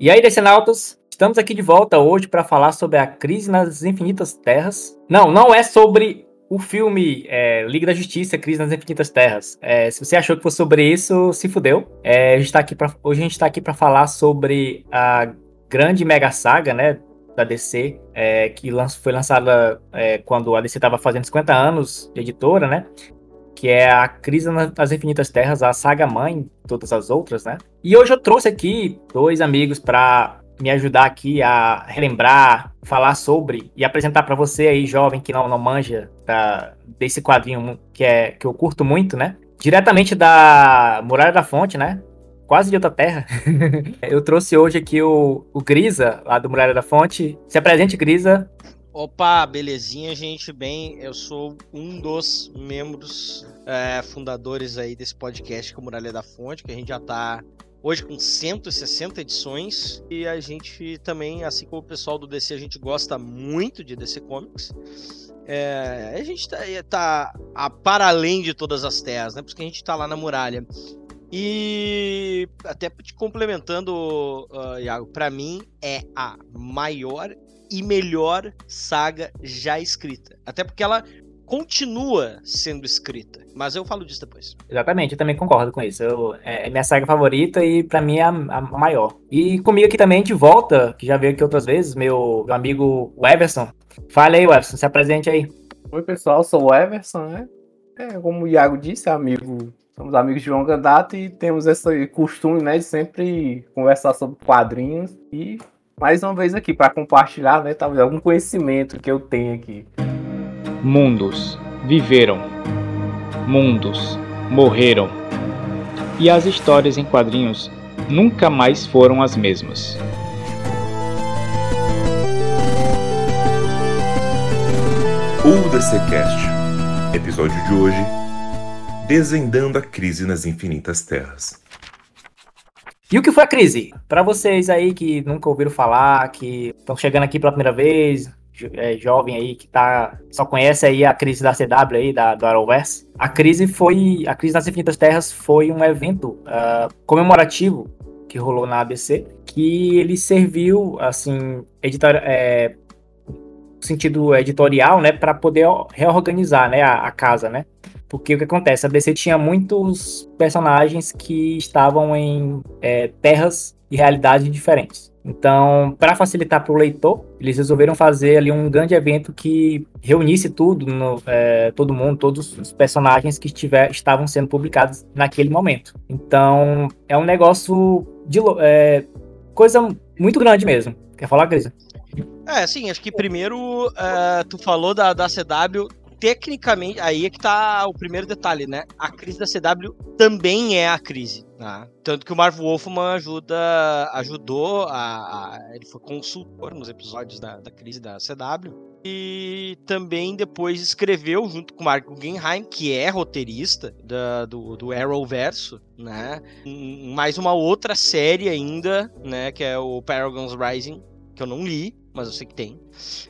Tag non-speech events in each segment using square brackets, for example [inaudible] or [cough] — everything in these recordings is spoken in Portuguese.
E aí, Decenautas, estamos aqui de volta hoje para falar sobre a crise nas infinitas terras. Não, não é sobre o filme é, Liga da Justiça, Crise nas Infinitas Terras. É, se você achou que fosse sobre isso, se fudeu. É, a gente tá aqui pra, hoje a gente está aqui para falar sobre a grande mega saga, né, da DC, é, que foi lançada é, quando a DC estava fazendo 50 anos de editora, né? Que é a Crise nas Infinitas Terras, a saga mãe, todas as outras, né? E hoje eu trouxe aqui dois amigos para me ajudar aqui a relembrar, falar sobre e apresentar para você aí, jovem que não, não manja da, desse quadrinho que, é, que eu curto muito, né? Diretamente da Muralha da Fonte, né? Quase de outra terra. [laughs] eu trouxe hoje aqui o, o Grisa, lá do Muralha da Fonte. Se apresente, Grisa. Opa, belezinha, gente. Bem, eu sou um dos membros é, fundadores aí desse podcast com Muralha da Fonte, que a gente já tá Hoje com 160 edições. E a gente também, assim como o pessoal do DC, a gente gosta muito de DC Comics. É, a gente tá, tá a, para além de todas as terras, né? Porque a gente tá lá na muralha. E até te complementando, uh, Iago, para mim é a maior e melhor saga já escrita. Até porque ela continua sendo escrita. Mas eu falo disso depois. Exatamente, eu também concordo com isso. Eu, é, é minha saga favorita e para mim é a, a, maior. E comigo aqui também de volta, que já veio aqui outras vezes, meu, meu amigo Everson. Fale aí, Everson, se apresente aí. Oi, pessoal, sou o Everson, né? É, como o Iago disse, amigo somos amigos de longa data e temos esse costume, né, de sempre conversar sobre quadrinhos e mais uma vez aqui para compartilhar, né, talvez algum conhecimento que eu tenho aqui. Mundos viveram, mundos morreram, e as histórias em quadrinhos nunca mais foram as mesmas. O DCCast, episódio de hoje: Desvendando a crise nas infinitas terras. E o que foi a crise? Para vocês aí que nunca ouviram falar, que estão chegando aqui pela primeira vez, é, jovem aí que tá, só conhece aí a crise da CW aí, da, do Arrowverse, a crise foi, a crise das Infinitas Terras foi um evento uh, comemorativo que rolou na ABC, que ele serviu, assim, editor, é, sentido editorial, né, para poder reorganizar, né, a, a, casa, né, porque o que acontece, a DC tinha muitos personagens que estavam em é, terras e realidades diferentes. Então, para facilitar para o leitor, eles resolveram fazer ali um grande evento que reunisse tudo, no, é, todo mundo, todos os personagens que estiver, estavam sendo publicados naquele momento. Então, é um negócio de é, coisa muito grande mesmo. Quer falar, Grisa? É, sim, acho que primeiro uh, tu falou da, da CW, tecnicamente, aí é que tá o primeiro detalhe, né? A crise da CW também é a crise. Né? Tanto que o Marv Wolfman ajuda, ajudou, a, a, ele foi consultor nos episódios da, da crise da CW. E também depois escreveu, junto com o Mark Guggenheim, que é roteirista da, do, do Arrowverso, né? Mais uma outra série ainda, né? Que é o Paragons Rising, que eu não li, mas eu sei que tem.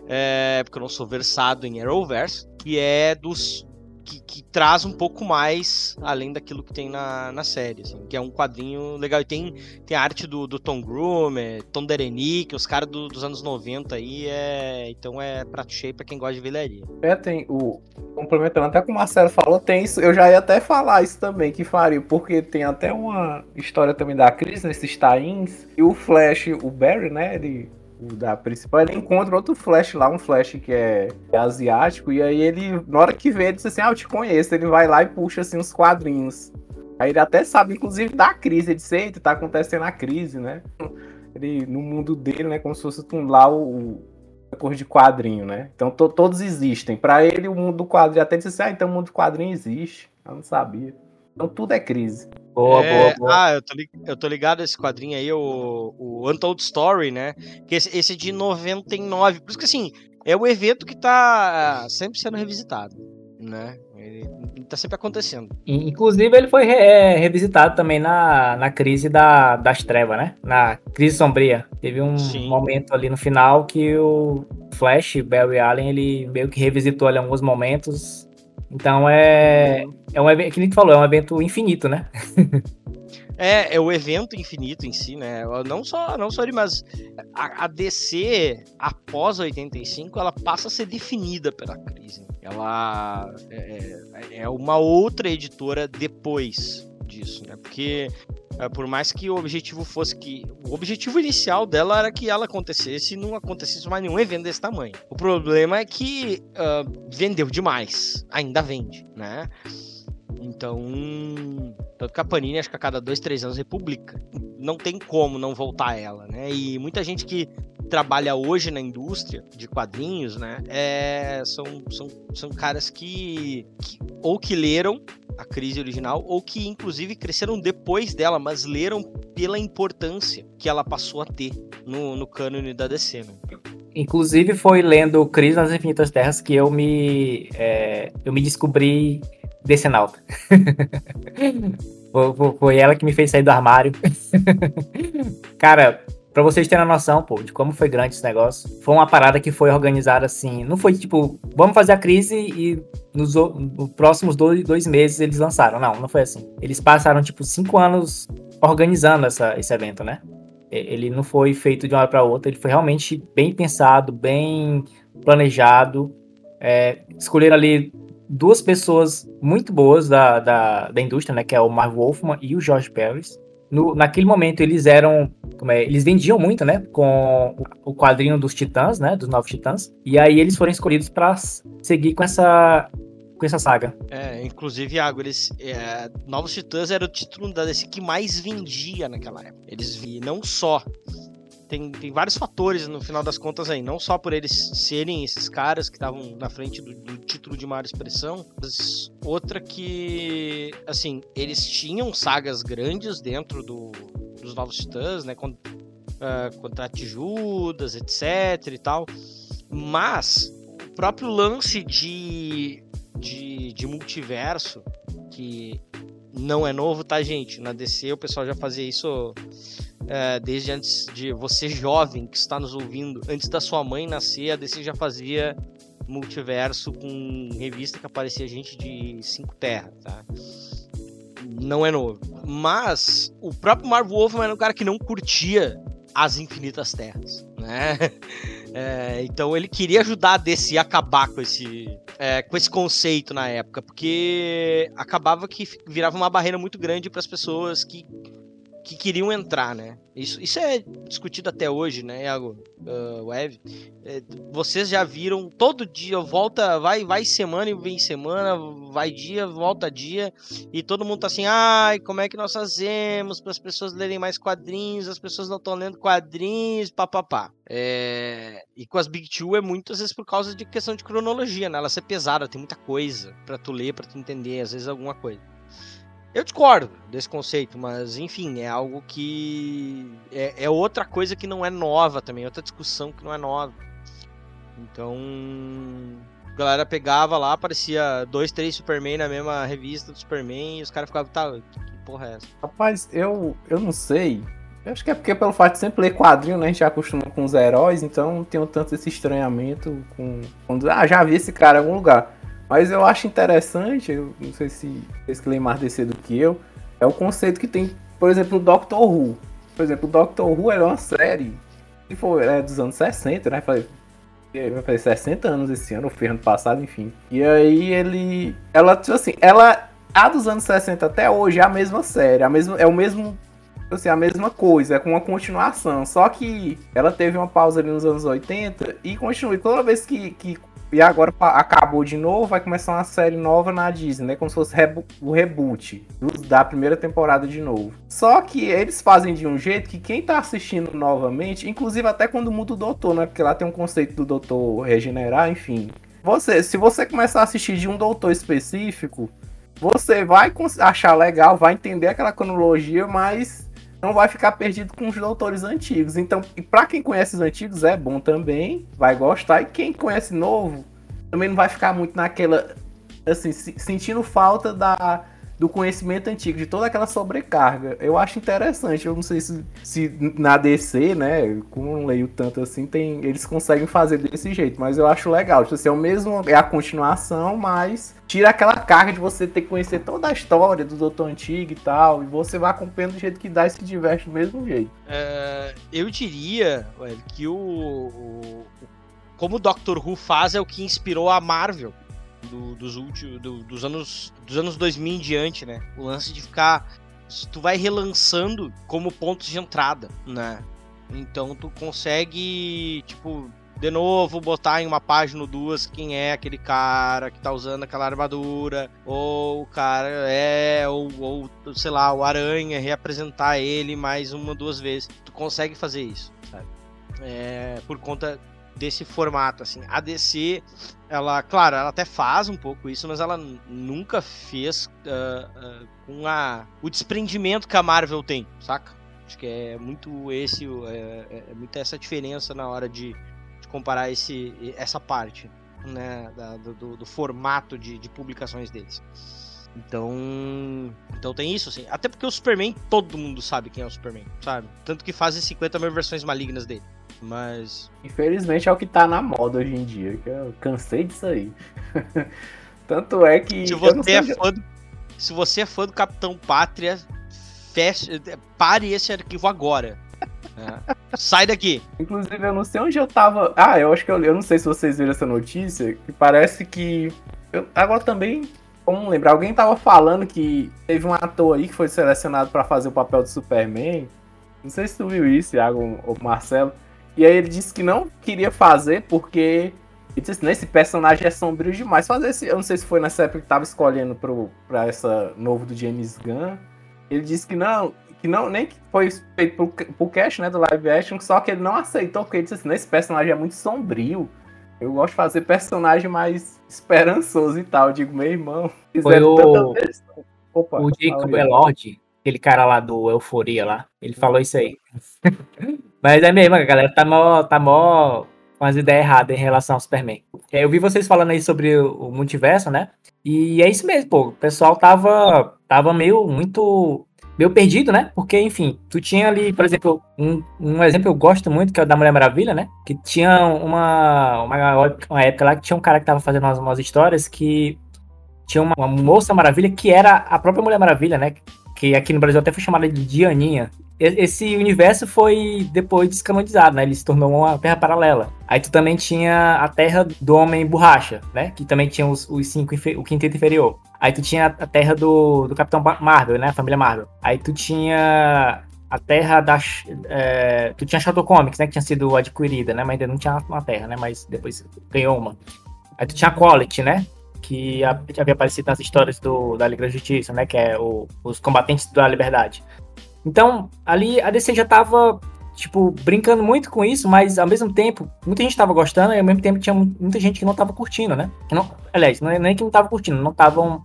É, porque eu não sou versado em Arrowverse, que é dos. Que, que, traz um pouco mais além daquilo que tem na, na série, assim, que é um quadrinho legal. E tem, tem a arte do, do Tom Grumer, Tom Derenick, os caras do, dos anos 90 aí, é, então é prato cheio pra quem gosta de velharia. É, tem o. Complementando até com o Marcelo falou, tem isso. Eu já ia até falar isso também, que faria, porque tem até uma história também da crise nesses tains. E o Flash, o Barry, né? Ele o da principal, ele encontra outro Flash lá, um Flash que é, é, asiático, e aí ele, na hora que vê, ele diz assim, ah, eu te conheço, ele vai lá e puxa, assim, uns quadrinhos. Aí ele até sabe, inclusive, da crise, ele diz, eita, tá acontecendo a crise, né? Ele, no mundo dele, né, como se fosse lá o, a cor de quadrinho, né? Então to, todos existem. Para ele, o mundo do quadrinho, até disse assim, ah, então o mundo do quadrinho existe. Eu não sabia. Então tudo é crise. Boa, é, boa, boa. Ah, eu tô, eu tô ligado a esse quadrinho aí, o, o Untold Story, né? Que esse, esse é de 99. Por isso que assim, é o evento que tá sempre sendo revisitado, né? Ele tá sempre acontecendo. Inclusive, ele foi é, revisitado também na, na crise da, das trevas, né? Na crise sombria. Teve um Sim. momento ali no final que o Flash, Barry Allen, ele meio que revisitou ali alguns momentos então é. É um evento, que nem tu falou, é um evento infinito, né? [laughs] É, é o evento infinito em si, né? Não só, não só ele, mas a, a DC, após 85, ela passa a ser definida pela crise. Ela é, é, é uma outra editora depois disso, né? Porque é, por mais que o objetivo fosse que. O objetivo inicial dela era que ela acontecesse e não acontecesse mais nenhum evento desse tamanho. O problema é que uh, vendeu demais. Ainda vende, né? Então. Tanto que a Panini, acho que a cada dois, três anos, republica. Não tem como não voltar a ela, né? E muita gente que trabalha hoje na indústria de quadrinhos, né? É, são, são, são caras que, que ou que leram a crise original, ou que inclusive cresceram depois dela, mas leram pela importância que ela passou a ter no, no cânone da DC. Né? Inclusive foi lendo Crise nas Infinitas Terras que eu me, é, eu me descobri decenalta. foi, ela que me fez sair do armário. Cara, Pra vocês terem a noção, pô, de como foi grande esse negócio. Foi uma parada que foi organizada assim. Não foi tipo, vamos fazer a crise e nos, nos próximos dois, dois, meses eles lançaram. Não, não foi assim. Eles passaram, tipo, cinco anos organizando essa, esse evento, né? Ele não foi feito de uma hora para outra, ele foi realmente bem pensado, bem planejado. É, escolheram ali duas pessoas muito boas da, da, da indústria, né? Que é o Marv Wolfman e o George Paris no, naquele momento eles eram. É, eles vendiam muito, né? Com o, o quadrinho dos Titãs, né? Dos Novos Titãs. E aí eles foram escolhidos para seguir com essa. Com essa saga. É, inclusive, Iago, eles. É, Novos Titãs era o título da DC que mais vendia naquela época. Eles vi não só tem, tem vários fatores no final das contas aí, não só por eles serem esses caras que estavam na frente do, do, título de maior expressão, mas outra que, assim, eles tinham sagas grandes dentro do, dos Novos Titãs, né, contra, uh, contra Tijudas, etc e tal, mas o próprio lance de, de, de multiverso, que não é novo, tá, gente? Na DC o pessoal já fazia isso é, desde antes de você jovem que está nos ouvindo, antes da sua mãe nascer, a DC já fazia multiverso com revista que aparecia gente de cinco terras, tá? Não é novo. Mas o próprio Marv Wolfman era um cara que não curtia as infinitas terras, né? [laughs] É, então ele queria ajudar a DC a acabar com esse, é, com esse conceito na época, porque acabava que virava uma barreira muito grande para as pessoas que que queriam entrar, né? Isso, isso é discutido até hoje, né, Iago? Uh, Web. É, vocês já viram todo dia, volta, vai, vai semana e vem semana, vai dia, volta dia, e todo mundo tá assim, ai, como é que nós fazemos para as pessoas lerem mais quadrinhos, as pessoas não estão lendo quadrinhos, papapá. É... E com as Big Two é muitas vezes por causa de questão de cronologia, né? Ela ser pesada, tem muita coisa para tu ler, para tu entender, às vezes alguma coisa. Eu discordo desse conceito, mas enfim, é algo que. É, é, outra coisa que não é nova também, outra discussão que não é nova. Então. A galera pegava lá, aparecia dois, três Superman na mesma revista do Superman e os caras ficavam, tá, que porra é essa? Rapaz, eu, eu não sei. Eu acho que é porque pelo fato de sempre ler quadrinho, né? A gente já acostuma com os heróis, então não tenho tanto esse estranhamento com. Quando, ah, já vi esse cara em algum lugar. Mas eu acho interessante, eu não sei se vocês que mais DC do que eu, é o conceito que tem, por exemplo, o Doctor Who. Por exemplo, o Doctor Who é uma série que foi é, dos anos 60, né? Vai fazer 60 anos esse ano, ou foi ano passado, enfim. E aí ele. Ela, tipo assim, ela. A dos anos 60 até hoje é a mesma série, a mesma, é o mesmo. Assim, a mesma coisa, é com uma continuação. Só que ela teve uma pausa ali nos anos 80 e continua. E toda vez que, que e agora acabou de novo, vai começar uma série nova na Disney, né? Como se fosse o reboot da primeira temporada de novo. Só que eles fazem de um jeito que quem tá assistindo novamente, inclusive até quando muda o doutor, né? Porque lá tem um conceito do doutor regenerar, enfim. Você, se você começar a assistir de um doutor específico, você vai achar legal, vai entender aquela cronologia, mas não vai ficar perdido com os doutores antigos. Então, para quem conhece os antigos é bom também, vai gostar. E quem conhece novo também não vai ficar muito naquela assim, sentindo falta da do conhecimento antigo, de toda aquela sobrecarga. Eu acho interessante. Eu não sei se, se na DC, né? Como não leio tanto assim, tem, eles conseguem fazer desse jeito, mas eu acho legal. Tipo, assim, é o mesmo, é a continuação, mas tira aquela carga de você ter que conhecer toda a história do Doutor Antigo e tal, e você vai acompanhando do jeito que dá e se diverte do mesmo jeito. É, eu diria ué, que o, o, como o Doctor Who faz é o que inspirou a Marvel do, dos últimos do, dos anos dos anos 2000 em diante, né? O lance de ficar tu vai relançando como pontos de entrada, né? Então tu consegue, tipo, de novo botar em uma página ou duas quem é aquele cara que tá usando aquela armadura, ou o cara é, ou, ou sei lá, o Aranha, reapresentar ele mais uma duas vezes. Tu consegue fazer isso, sabe? É, por conta desse formato, assim. A DC, ela, claro, ela até faz um pouco isso, mas ela nunca fez uh, uh, com a, o desprendimento que a Marvel tem, saca? Acho que é muito esse, é, é, é muito essa diferença na hora de, comparar esse, essa parte né, da, do, do, formato de, de, publicações deles. Então, então tem isso, assim. Até porque o Superman, todo mundo sabe quem é o Superman, sabe? Tanto que fazem 50 mil versões malignas dele. Mas. Infelizmente é o que tá na moda hoje em dia, que eu cansei disso aí. [laughs] Tanto é que. Se você, é fã do, se você é fã do Capitão Pátria, feche, pare esse arquivo agora. É. Sai daqui. Inclusive, eu não sei onde eu tava. Ah, eu acho que eu, eu não sei se vocês viram essa notícia, que parece que. Eu, agora também, como lembrar, alguém tava falando que teve um ator aí que foi selecionado para fazer o papel de Superman. Não sei se tu viu isso, Thiago ou Marcelo. E aí ele disse que não queria fazer porque. Ele disse, esse personagem é sombrio demais. Fazer esse. Eu não sei se foi nessa época que tava escolhendo pro, pra essa novo do James Gunn. Ele disse que não, que não nem que foi feito pro, pro cast, né, do live action, só que ele não aceitou, porque ele disse assim, esse personagem é muito sombrio. Eu gosto de fazer personagem mais esperançoso e tal. Eu digo, meu irmão, foi o... Opa, o Jacob Elord, aquele cara lá do Euforia lá, ele falou isso aí. [laughs] Mas é mesmo, a galera tá mó, tá mó com as ideias erradas em relação ao Superman. Eu vi vocês falando aí sobre o multiverso, né? E é isso mesmo, pô. O pessoal tava, tava meio muito meio perdido, né? Porque, enfim, tu tinha ali, por exemplo, um, um exemplo que eu gosto muito, que é o da Mulher Maravilha, né? Que tinha uma, uma, uma época lá que tinha um cara que tava fazendo umas, umas histórias que tinha uma, uma moça maravilha que era a própria Mulher Maravilha, né? Que aqui no Brasil até foi chamada de Dianinha esse universo foi depois descanonizado, né? Ele se tornou uma terra paralela. Aí tu também tinha a terra do Homem Borracha, né? Que também tinha os, os cinco, o quinteto inferior. Aí tu tinha a terra do, do Capitão Marvel, né? A família Marvel. Aí tu tinha a terra da. É, tu tinha a Shadow Comics, né? Que tinha sido adquirida, né? Mas ainda não tinha uma terra, né? Mas depois ganhou uma. Aí tu tinha a Quality, né? Que havia aparecido nas histórias do, da Liga da Justiça, né? Que é o, os combatentes da liberdade. Então, ali a DC já tava, tipo, brincando muito com isso, mas ao mesmo tempo, muita gente tava gostando e ao mesmo tempo tinha muita gente que não tava curtindo, né? Que não, aliás, não é nem que não tava curtindo, não estavam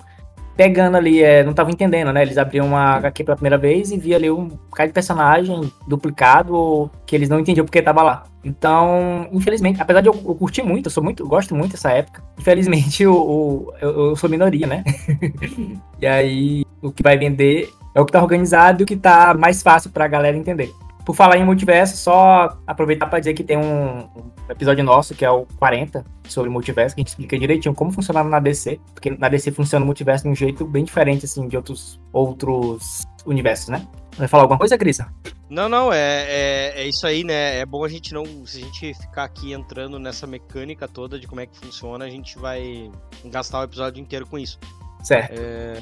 pegando ali, é, não estavam entendendo, né? Eles abriam uma HQ pela primeira vez e via ali um cara de personagem duplicado que eles não entendiam porque tava lá. Então, infelizmente, apesar de eu, eu curtir muito, eu sou muito, gosto muito dessa época, infelizmente eu, eu, eu sou minoria, né? [laughs] e aí o que vai vender é o que tá organizado e o que tá mais fácil pra galera entender. Por falar em multiverso, só aproveitar para dizer que tem um, um, episódio nosso, que é o 40, sobre multiverso, que a gente explica direitinho como funciona na DC, porque na DC funciona o multiverso de um jeito bem diferente, assim, de outros, outros universos, né? Vai falar alguma coisa, Cris? Não, não, é, é, é, isso aí, né? É bom a gente não. Se a gente ficar aqui entrando nessa mecânica toda de como é que funciona, a gente vai gastar o episódio inteiro com isso. Certo. É,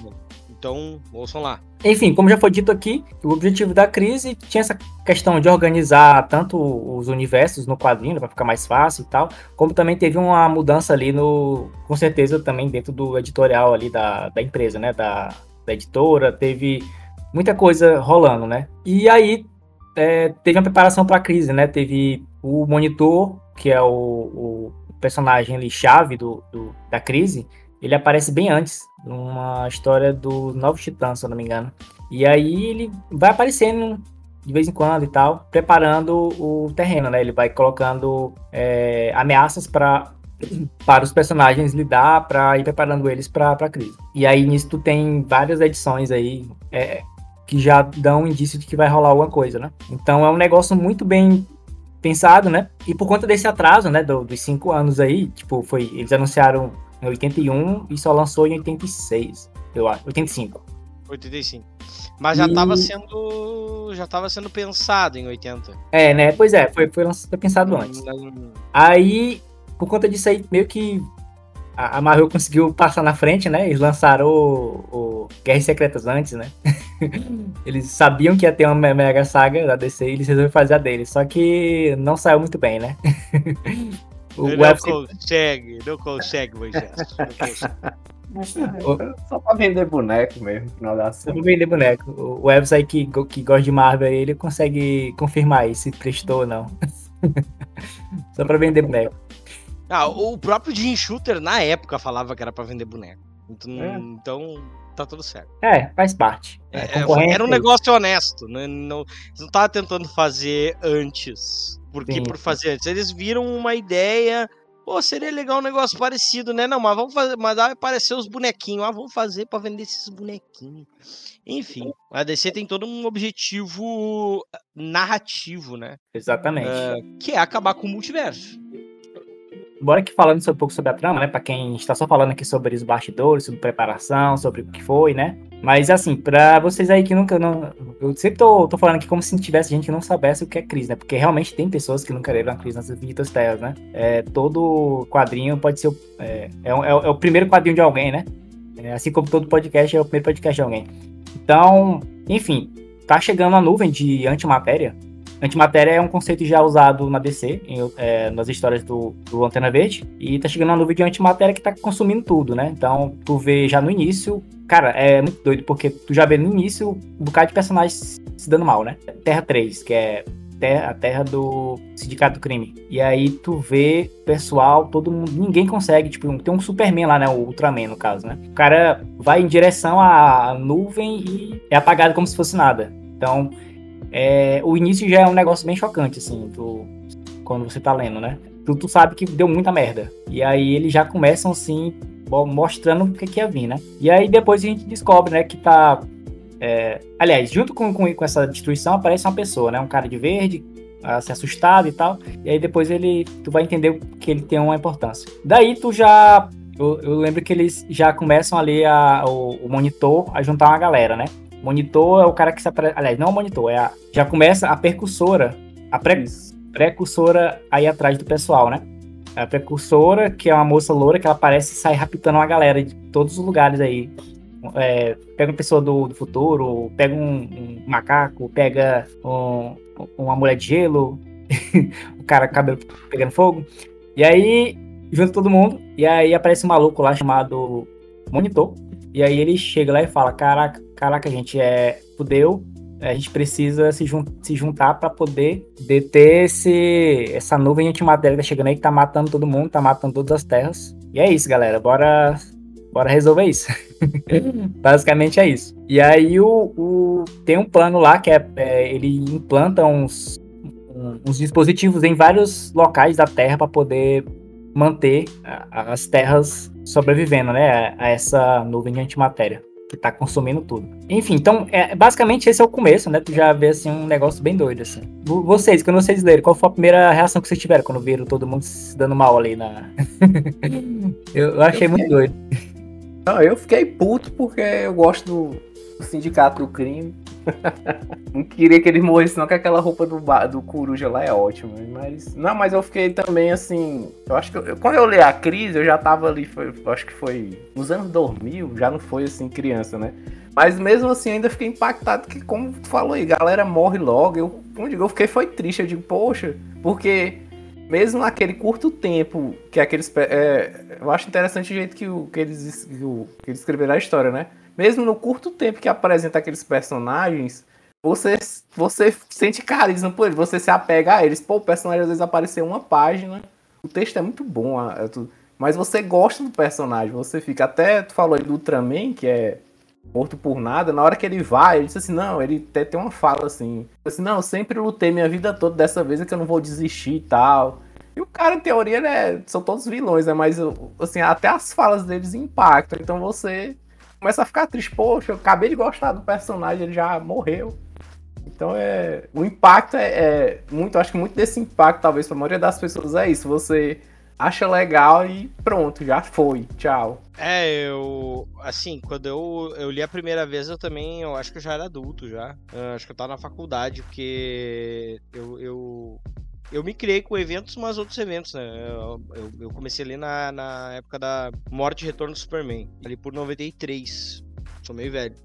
então, ouçam lá. Enfim, como já foi dito aqui, o objetivo da crise tinha essa questão de organizar tanto os universos no quadrinho, para ficar mais fácil e tal, como também teve uma mudança ali no. Com certeza também dentro do editorial ali da, da empresa, né? Da, da editora, teve muita coisa rolando, né? E aí é, teve uma preparação para a crise, né? Teve o monitor, que é o, o personagem ali chave do, do, da crise, ele aparece bem antes, numa história do Novos Titãs, se eu não me engano. E aí ele vai aparecendo de vez em quando e tal, preparando o terreno, né? Ele vai colocando é, ameaças para [clears throat] para os personagens lidar para ir preparando eles para a crise. E aí nisso tu tem várias edições aí é, que já dão indício de que vai rolar alguma coisa, né? Então é um negócio muito bem pensado, né? E por conta desse atraso, né, do, dos cinco anos aí, tipo, foi eles anunciaram em 81 e só lançou em 86, eu acho, 85. 85. Mas já estava sendo já estava sendo pensado em 80. É, né? Pois é, foi foi, foi pensado antes. Aí por conta disso aí, meio que a, Marvel conseguiu passar na frente, né? Eles lançaram o, o Guerras Secretas antes, né? [laughs] eles sabiam que ia ter uma mega saga da DC e eles resolveram fazer a deles. Só que não saiu muito bem, né? [laughs] o não web... consegue, não consegue, Moisés. Só pra vender boneco mesmo, no final da Só pra vender boneco. O website que, que gosta de Marvel ele consegue confirmar aí se prestou ou não. [laughs] Só pra vender boneco. Ah, o próprio Jim Shooter, na época, falava que era para vender boneco. Então, é. então, tá tudo certo. É, faz parte. É, é era um negócio honesto. Né? Não, não estavam tentando fazer antes. Porque Sim. por fazer antes. Eles viram uma ideia. Pô, seria legal um negócio parecido, né? Não, mas vamos fazer. Mas vai aparecer os bonequinhos. Ah, vamos fazer para vender esses bonequinhos. Enfim, a DC tem todo um objetivo narrativo, né? Exatamente. Uh, que é acabar com o multiverso bora que falando um pouco sobre a trama, né? Pra quem está só falando aqui sobre os bastidores, sobre preparação, sobre o que foi, né? Mas assim, pra vocês aí que nunca. Não, eu sempre tô, tô falando aqui como se tivesse gente que não soubesse o que é crise, né? Porque realmente tem pessoas que nunca leram a crise nas infinitas terras, né? É, todo quadrinho pode ser. É, é, é, é, o primeiro quadrinho de alguém, né? É, assim como todo podcast é o primeiro podcast de alguém. Então, enfim, tá chegando a nuvem de antimatéria Antimatéria é um conceito já usado na DC, em, é, nas histórias do, do Lanterna Verde, e tá chegando uma nuvem de antimatéria que tá consumindo tudo, né? Então, tu vê já no início, cara, é muito doido, porque tu já vê no início um bocado de personagens se dando mal, né? Terra 3, que é a terra do Sindicato do Crime. E aí tu vê pessoal, todo mundo, ninguém consegue, tipo, tem um Superman lá, né, o Ultraman no caso, né? O cara vai em direção à nuvem e é apagado como se fosse nada. Então, é, o início já é um negócio bem chocante, assim, tu, quando você tá lendo, né? Tu, tu sabe que deu muita merda. E aí eles já começam, assim, mostrando o que, que ia vir, né? E aí depois a gente descobre, né, que tá. É... aliás, junto com, com, com, essa destruição aparece uma pessoa, né? Um cara de verde, se assustado e tal. E aí depois ele. Tu vai entender que ele tem uma importância. Daí tu já. Eu, eu lembro que eles já começam ali a, o, o monitor a juntar uma galera, né? Monitor é o cara que se apre... Aliás, não é o monitor, é a... já começa a percussora. A pre... precursora aí atrás do pessoal, né? A precursora, que é uma moça loura que ela parece sair raptando uma galera de todos os lugares aí. É, pega uma pessoa do, do futuro, pega um, um, macaco, pega um, uma mulher de gelo, [laughs] o cara cabelo pegando fogo. E aí, junta todo mundo, e aí aparece um maluco lá chamado Monitor. E aí ele chega lá e fala: Caraca, caraca, a gente é fudeu, a gente precisa se, jun se juntar para poder deter esse, essa nuvem antimatéria que tá chegando aí, que tá matando todo mundo, tá matando todas as terras. E é isso, galera. Bora, bora resolver isso. [laughs] Basicamente é isso. E aí o, o, tem um plano lá que é, é ele implanta uns, uns dispositivos em vários locais da Terra para poder manter as terras sobrevivendo, né, a essa nuvem de antimatéria que tá consumindo tudo. Enfim, então, é, basicamente esse é o começo, né? Tu já vê, assim, um negócio bem doido, assim. Vocês, quando vocês leram, qual foi a primeira reação que vocês tiveram quando viram todo mundo se dando mal ali na... [laughs] eu, achei eu muito doido. Não, eu fiquei puto porque eu gosto do Sindicato do Crime. [laughs] não queria que ele morresse, não, que aquela roupa do, do coruja lá é ótima. Mas. Não, mas eu fiquei também assim. Eu acho que. Eu, quando eu li a crise, eu já tava ali. Foi, acho que foi nos anos 2000, já não foi assim, criança, né? Mas mesmo assim, ainda fiquei impactado que, como tu falou aí, galera morre logo. Eu, como digo, eu fiquei foi triste. Eu digo, poxa, porque mesmo naquele curto tempo que aqueles. É, eu acho interessante o jeito que, o, que, eles, que, o, que eles escreveram a história, né? Mesmo no curto tempo que apresenta aqueles personagens, você, você sente carisma por eles, você se apega a eles. Pô, o personagem às vezes apareceu uma página, o texto é muito bom, é mas você gosta do personagem, você fica. Até tu falou aí do Ultraman, que é morto por nada, na hora que ele vai, ele disse assim, não, ele até tem uma fala assim, assim, não, eu sempre lutei minha vida toda, dessa vez é que eu não vou desistir e tal. E o cara, em teoria, né, são todos vilões, né? Mas, assim, até as falas deles impactam. Então você começa a ficar triste. Poxa, eu acabei de gostar do personagem, ele já morreu. Então é. O impacto é, é muito. Acho que muito desse impacto, talvez, pra maioria das pessoas é isso. Você acha legal e pronto, já foi. Tchau. É, eu. Assim, quando eu, eu li a primeira vez, eu também. Eu acho que eu já era adulto já. Eu acho que eu tava na faculdade, porque eu, eu eu me criei com eventos, mas outros eventos, né? Eu, eu, eu, comecei ali na, na época da Morte e Retorno do Superman, ali por 93. Sou meio velho.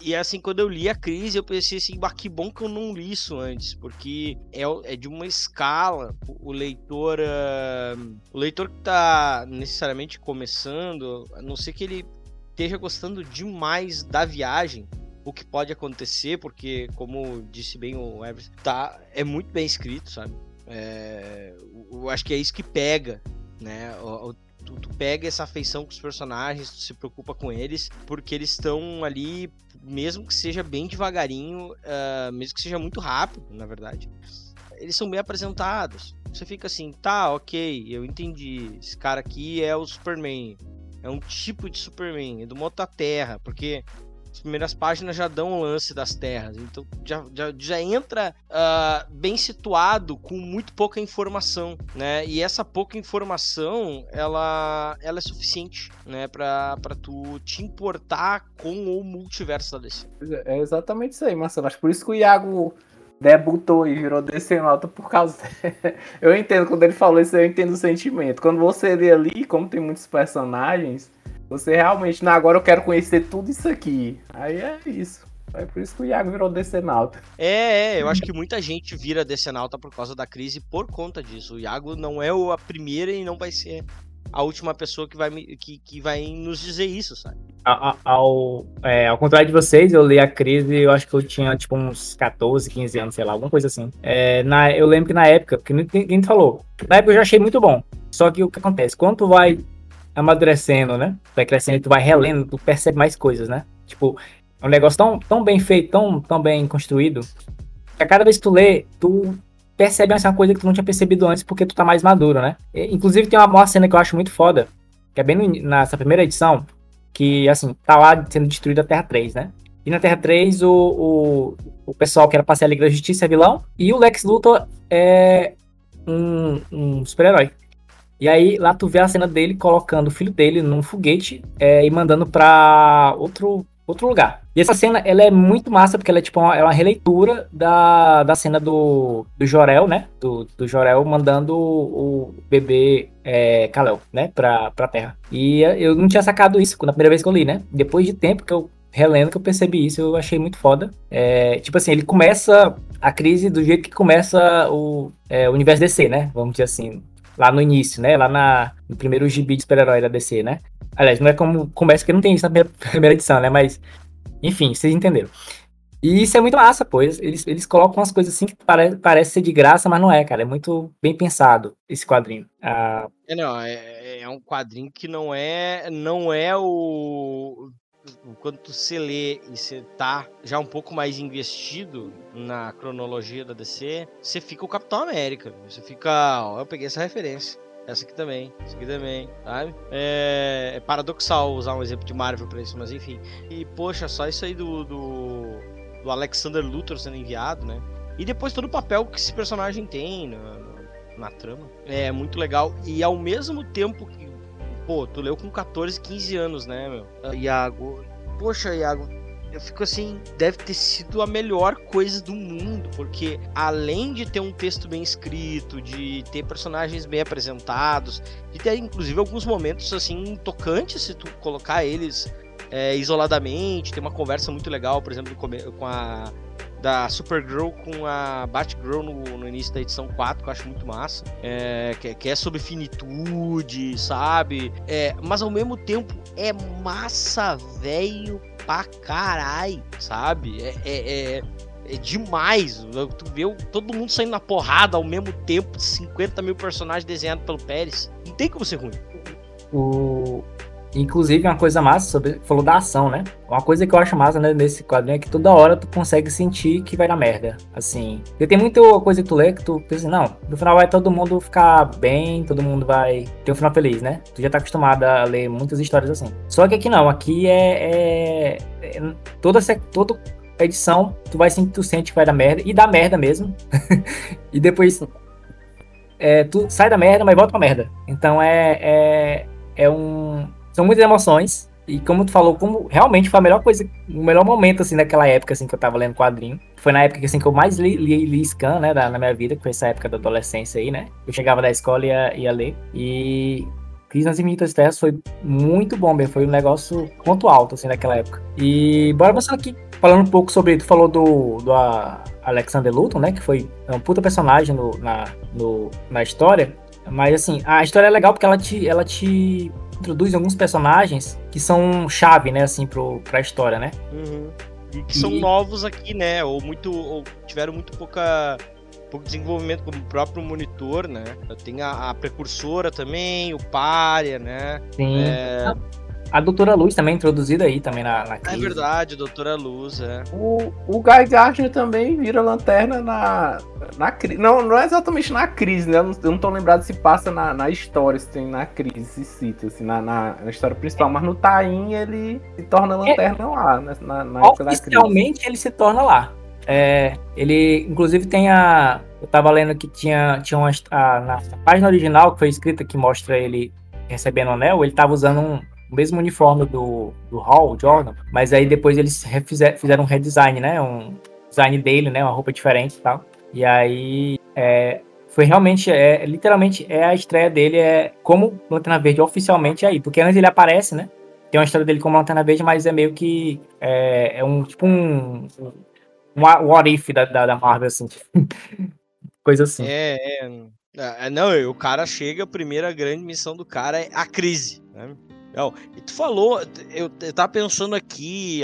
E assim, quando eu li a crise, eu pensei assim, que bom que eu não li isso antes, porque é, é de uma escala. O leitor. Uh, o leitor que tá necessariamente começando, a não ser que ele esteja gostando demais da viagem, o que pode acontecer, porque, como disse bem o Everett, tá, é muito bem escrito, sabe? É, eu acho que é isso que pega, né? O, tu, tu, pega essa afeição com os personagens, tu se preocupa com eles, porque eles estão ali, mesmo que seja bem devagarinho, uh, mesmo que seja muito rápido, na verdade, eles são bem apresentados. Você fica assim, tá, ok, eu entendi. Esse cara aqui é o Superman. É um tipo de Superman, é do outra Terra, porque as primeiras páginas já dão o lance das terras. Então já, já, já entra uh, bem situado com muito pouca informação, né? E essa pouca informação, ela, ela é suficiente, né? Pra, tu te importar com o multiverso da DC. É exatamente isso aí, Marcelo. Acho por isso que o Iago debutou e virou DC nota por causa. [laughs] eu entendo quando ele falou isso, eu entendo o sentimento. Quando você lê ali, como tem muitos personagens você realmente, não, agora eu quero conhecer tudo isso aqui. Aí é isso. É por isso que o Iago virou decenalta. É, é, eu acho que muita gente vira decenalta por causa da crise por conta disso. O Iago não é a primeira e não vai ser a última pessoa que vai, que, que vai nos dizer isso, sabe? Ao, ao, é, ao contrário de vocês, eu li a crise, eu acho que eu tinha tipo uns 14, 15 anos, sei lá, alguma coisa assim. É, na, eu lembro que na época, que ninguém falou, na época eu já achei muito bom. Só que o que acontece? Quando tu vai amadurecendo, né? Vai crescendo, tu vai relendo, tu percebe mais coisas, né? Tipo, é um negócio tão, tão bem feito, tão, tão bem construído, que a cada vez que tu lê, tu percebe essa coisa que tu não tinha percebido antes, porque tu tá mais maduro, né? E, inclusive tem uma, uma, cena que eu acho muito foda, que é bem no, nessa primeira edição, que, assim, tá lá sendo destruída a Terra 3, né? E na Terra 3, o, o, o pessoal que era pra ser a Liga da Justiça é vilão, e o Lex Luthor é um, um super-herói. E aí lá tu vê a cena dele colocando o filho dele num foguete é, e mandando pra outro, outro lugar. E essa cena, ela é muito massa, porque ela é tipo uma, é uma releitura da, da cena do, do Jorel, né? Do, do Jorel mandando o, bebê é, Kalel, né? Pra, pra Terra. E eu não tinha sacado isso na primeira vez que eu li, né? Depois de tempo que eu relendo que eu percebi isso, eu achei muito foda. É, tipo assim, ele começa a crise do jeito que começa o, é, o universo DC, né? Vamos dizer assim lá no início, né? Lá na, no primeiro gibi de super-herói da DC, né? Aliás, não é como começa que não tem isso na primeira, [laughs] edição, né? Mas, enfim, vocês entenderam. E isso é muito massa, pois eles, eles colocam umas coisas assim que pare, parece ser de graça, mas não é, cara. É muito bem pensado esse quadrinho. Ah... É, não, é, é um quadrinho que não é, não é o quando você lê e você tá já um pouco mais investido na cronologia da DC, você fica o Capitão América. Você fica, ó, eu peguei essa referência. Essa aqui também, essa aqui também, sabe? É, é paradoxal usar um exemplo de Marvel pra isso, mas enfim. E, poxa, só isso aí do, do, do Alexander Luthor sendo enviado, né? E depois todo o papel que esse personagem tem na, na trama. É muito legal. E ao mesmo tempo que Pô, tu leu com 14, 15 anos, né, meu? Iago. Poxa, Iago, eu fico assim, deve ter sido a melhor coisa do mundo, porque além de ter um texto bem escrito, de ter personagens bem apresentados, de ter inclusive alguns momentos assim tocantes se tu colocar eles é, isoladamente, ter uma conversa muito legal, por exemplo, com a da Supergirl com a Batgirl no, no início da edição 4, que eu acho muito massa. É, que, que, é sobre finitude, sabe? É, mas ao mesmo tempo é massa, velho, pra caralho, sabe? É, é, é, é demais. Tu vê todo mundo saindo na porrada ao mesmo tempo, 50 mil personagens desenhados pelo Pérez. Não tem como ser ruim. O, Inclusive, uma coisa massa sobre. Falou da ação, né? Uma coisa que eu acho massa né, nesse quadrinho é que toda hora tu consegue sentir que vai dar merda. Assim. Porque tem muita coisa que tu lê que tu pensa, não, no final vai todo mundo ficar bem, todo mundo vai ter um final feliz, né? Tu já tá acostumado a ler muitas histórias assim. Só que aqui não, aqui é. é, é toda, toda edição, tu vai sentir, tu sente que vai dar merda, e dá merda mesmo. [laughs] e depois. É, tu sai da merda, mas volta pra merda. Então é, é, é um são muitas emoções. E como tu falou, como realmente foi a melhor coisa, o melhor momento, assim, naquela época, assim, que eu tava lendo quadrinho. Foi na época, assim, que eu mais li, li, li Scan, né, da, na minha vida, que foi essa época da adolescência aí, né. Eu chegava da escola e ia, ia ler. E Crise nas Infinitas Terras foi muito bom, bem. Foi um negócio ponto alto, assim, naquela época. E bora você aqui falando um pouco sobre. Tu falou do, do Alexander Luthor, né? Que foi um puta personagem no, na, no, na história. Mas assim, a história é legal porque ela te, ela te introduz alguns personagens que são chave, né, assim, pro, pra história, né? Uhum. E que e... são novos aqui, né? Ou muito. Ou tiveram muito pouca. Pouco desenvolvimento como o próprio monitor, né? Tem a, a precursora também, o Pária, né? Sim. É... A Doutora Luz também introduzida aí também na, na crise. É verdade, Doutora Luz, é. O, o Guy Gardner também vira lanterna na, na crise. Não, não é exatamente na crise, né? Eu não, eu não tô lembrado se passa na, na história, se tem na crise, se cita, assim, na, na, na história principal. Mas no Taim ele se torna lanterna é, lá, né? na, na época da crise. Oficialmente ele se torna lá. É, ele, inclusive, tem a. Eu tava lendo que tinha, tinha uma, a, na página original que foi escrita que mostra ele recebendo o anel, ele tava usando um, o mesmo uniforme do, do Hall, Jordan, mas aí depois eles refizer, fizeram um redesign, né? Um design dele, né? Uma roupa diferente e tal. E aí é, foi realmente, é, literalmente, é a estreia dele é como Lanterna Verde oficialmente aí, porque antes ele aparece, né? Tem uma história dele como Lanterna Verde, mas é meio que é, é um tipo um, um, um what if da, da, da Marvel, assim. [laughs] Coisa assim. É, é, é. Não, o cara chega, a primeira grande missão do cara é a crise. Né? Não, e tu falou, eu, eu tava pensando aqui,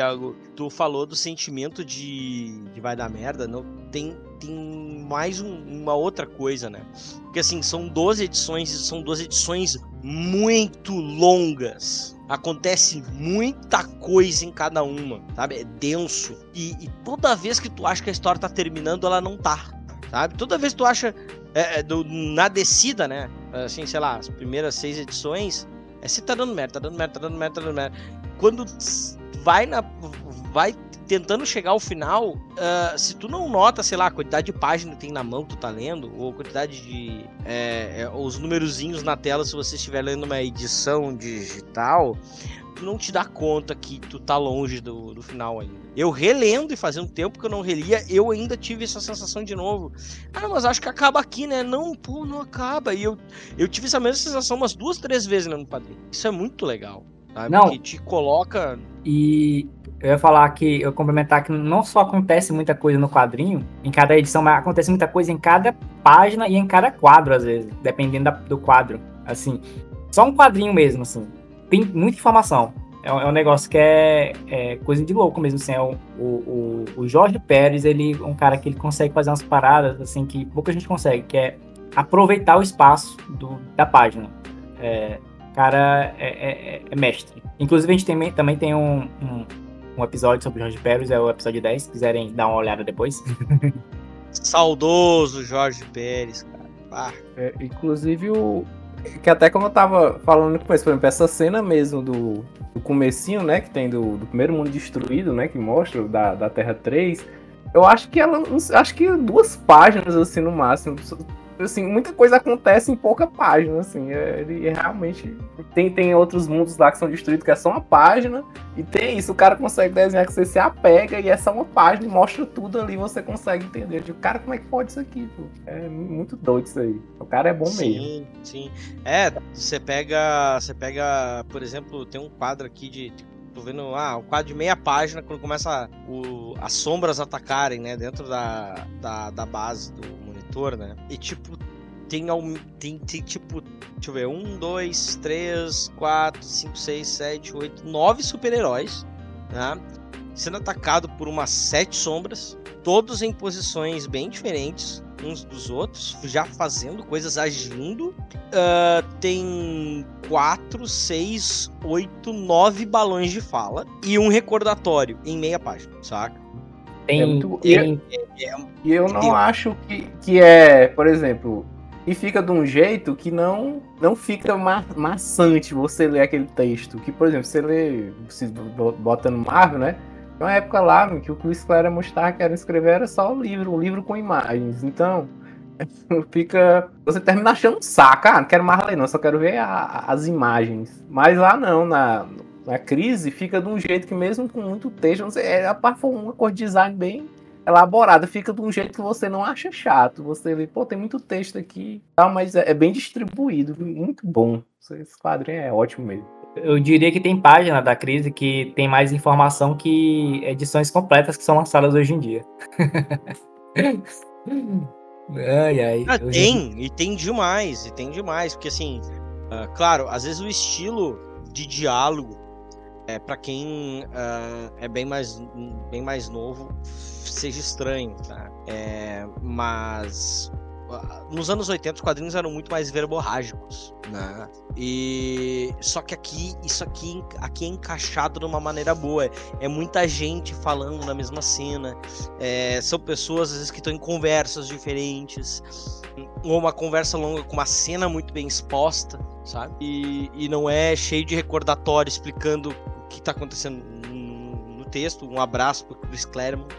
tu falou do sentimento de, de vai dar merda, não tem, tem mais um, uma outra coisa, né? Porque assim, são 12 edições e são 12 edições muito longas. Acontece muita coisa em cada uma, sabe? É denso. E, e, toda vez que tu acha que a história tá terminando, ela não tá, sabe? Toda vez que tu acha é, é do, na descida, né? Assim, sei lá, as primeiras seis edições, é se tá dando merda, tá dando merda, tá dando merda, tá dando merda. Quando vai na. Vai tentando chegar ao final, uh, se tu não nota, sei lá, a quantidade de página que tem na mão que tu tá lendo, ou a quantidade de. É, é, os numerozinhos na tela, se você estiver lendo uma edição digital, tu não te dá conta que tu tá longe do, do final ainda. Eu relendo e fazendo um tempo que eu não relia, eu ainda tive essa sensação de novo. Ah, mas acho que acaba aqui, né? Não, pô, não acaba. E eu, eu tive essa mesma sensação umas duas, três vezes no padrinho. Isso é muito legal. Sabe? Não. Te coloca. E eu ia falar que, eu complementar que não só acontece muita coisa no quadrinho, em cada edição, mas acontece muita coisa em cada página e em cada quadro, às vezes, dependendo da, do quadro. Assim, só um quadrinho mesmo, assim tem muita informação. É um, é um negócio que é, é, coisa de louco mesmo, assim. É o, o, o, Jorge Pérez, ele é um cara que ele consegue fazer umas paradas, assim, que pouca gente consegue, que é aproveitar o espaço do, da página. É, cara é, é, é, mestre. Inclusive, a gente tem, também tem um, um, um, episódio sobre o Jorge Pérez, é o episódio 10, se quiserem dar uma olhada depois. [laughs] Saudoso Jorge Pérez, cara. Ah. É, inclusive, o, que até como eu tava falando começo, por exemplo, essa cena mesmo do, do comecinho, né, que tem do, do primeiro mundo destruído, né, que mostra da, da Terra 3, eu acho que ela, acho que duas páginas, assim, no máximo, assim, muita coisa acontece em pouca página, assim, é, ele realmente tem, tem outros mundos lá que são destruídos que é só uma página, e tem isso, o cara consegue desenhar que você se apega e é só uma página e mostra tudo ali, você consegue entender. Tipo, cara, como é que pode isso aqui? Pô? É muito doido isso aí. O cara é bom sim, mesmo. Sim, sim. É, você pega, você pega, por exemplo, tem um quadro aqui de tô vendo ah, um quadro de meia página quando começa o, as sombras atacarem, né, dentro da, da, da base do monitor, né? E tipo, tem, tem, tem tipo, deixa eu ver, um, dois, três, quatro, cinco, seis, sete, oito, nove super-heróis, né? Sendo atacado por umas sete sombras, todos em posições bem diferentes, uns dos outros, já fazendo coisas, agindo. Uh, tem quatro, seis, oito, nove balões de fala e um recordatório em meia página, saca? Tem, É muito- tem- E eu não Eu- acho que, que é, por exemplo, e fica de um jeito que não não fica ma maçante você ler aquele texto. Que, por exemplo, você lê, se bo- bota no Marvel, né? Tem uma época lá que o que o Claremont estava querendo escrever era só o livro, um livro com imagens. Então, [laughs] fica. Você termina achando um saco. Ah, não quero mais ler, não, só quero ver a- as imagens. Mas lá não, na, na crise, fica de um jeito que, mesmo com muito texto, não sei, é, a parte foi uma cor de design bem elaborada, fica de um jeito que você não acha chato. Você vê, pô, tem muito texto aqui, tal, mas é, é bem distribuído, muito bom. Esse quadrinho é ótimo mesmo. eu diria que tem página da crise que tem mais informação que edições completas que são lançadas hoje em dia. [laughs] ai, ai. Ah, hoje- tem, e tem demais, e tem demais, porque assim, ah, claro, às vezes o estilo de diálogo é para quem ah, é bem mais bem mais novo seja estranho, tá? É, mas ah, nos anos 80 os quadrinhos eram muito mais verborrágicos, né? E só que aqui isso aqui aqui é encaixado de uma maneira boa. É muita gente falando na mesma cena. é, são pessoas às vezes que estão em conversas diferentes ou uma conversa longa com uma cena muito bem exposta, sabe? E, e não é cheio de recordatório explicando que tá acontecendo no, texto. Um abraço pro Chris Claremont.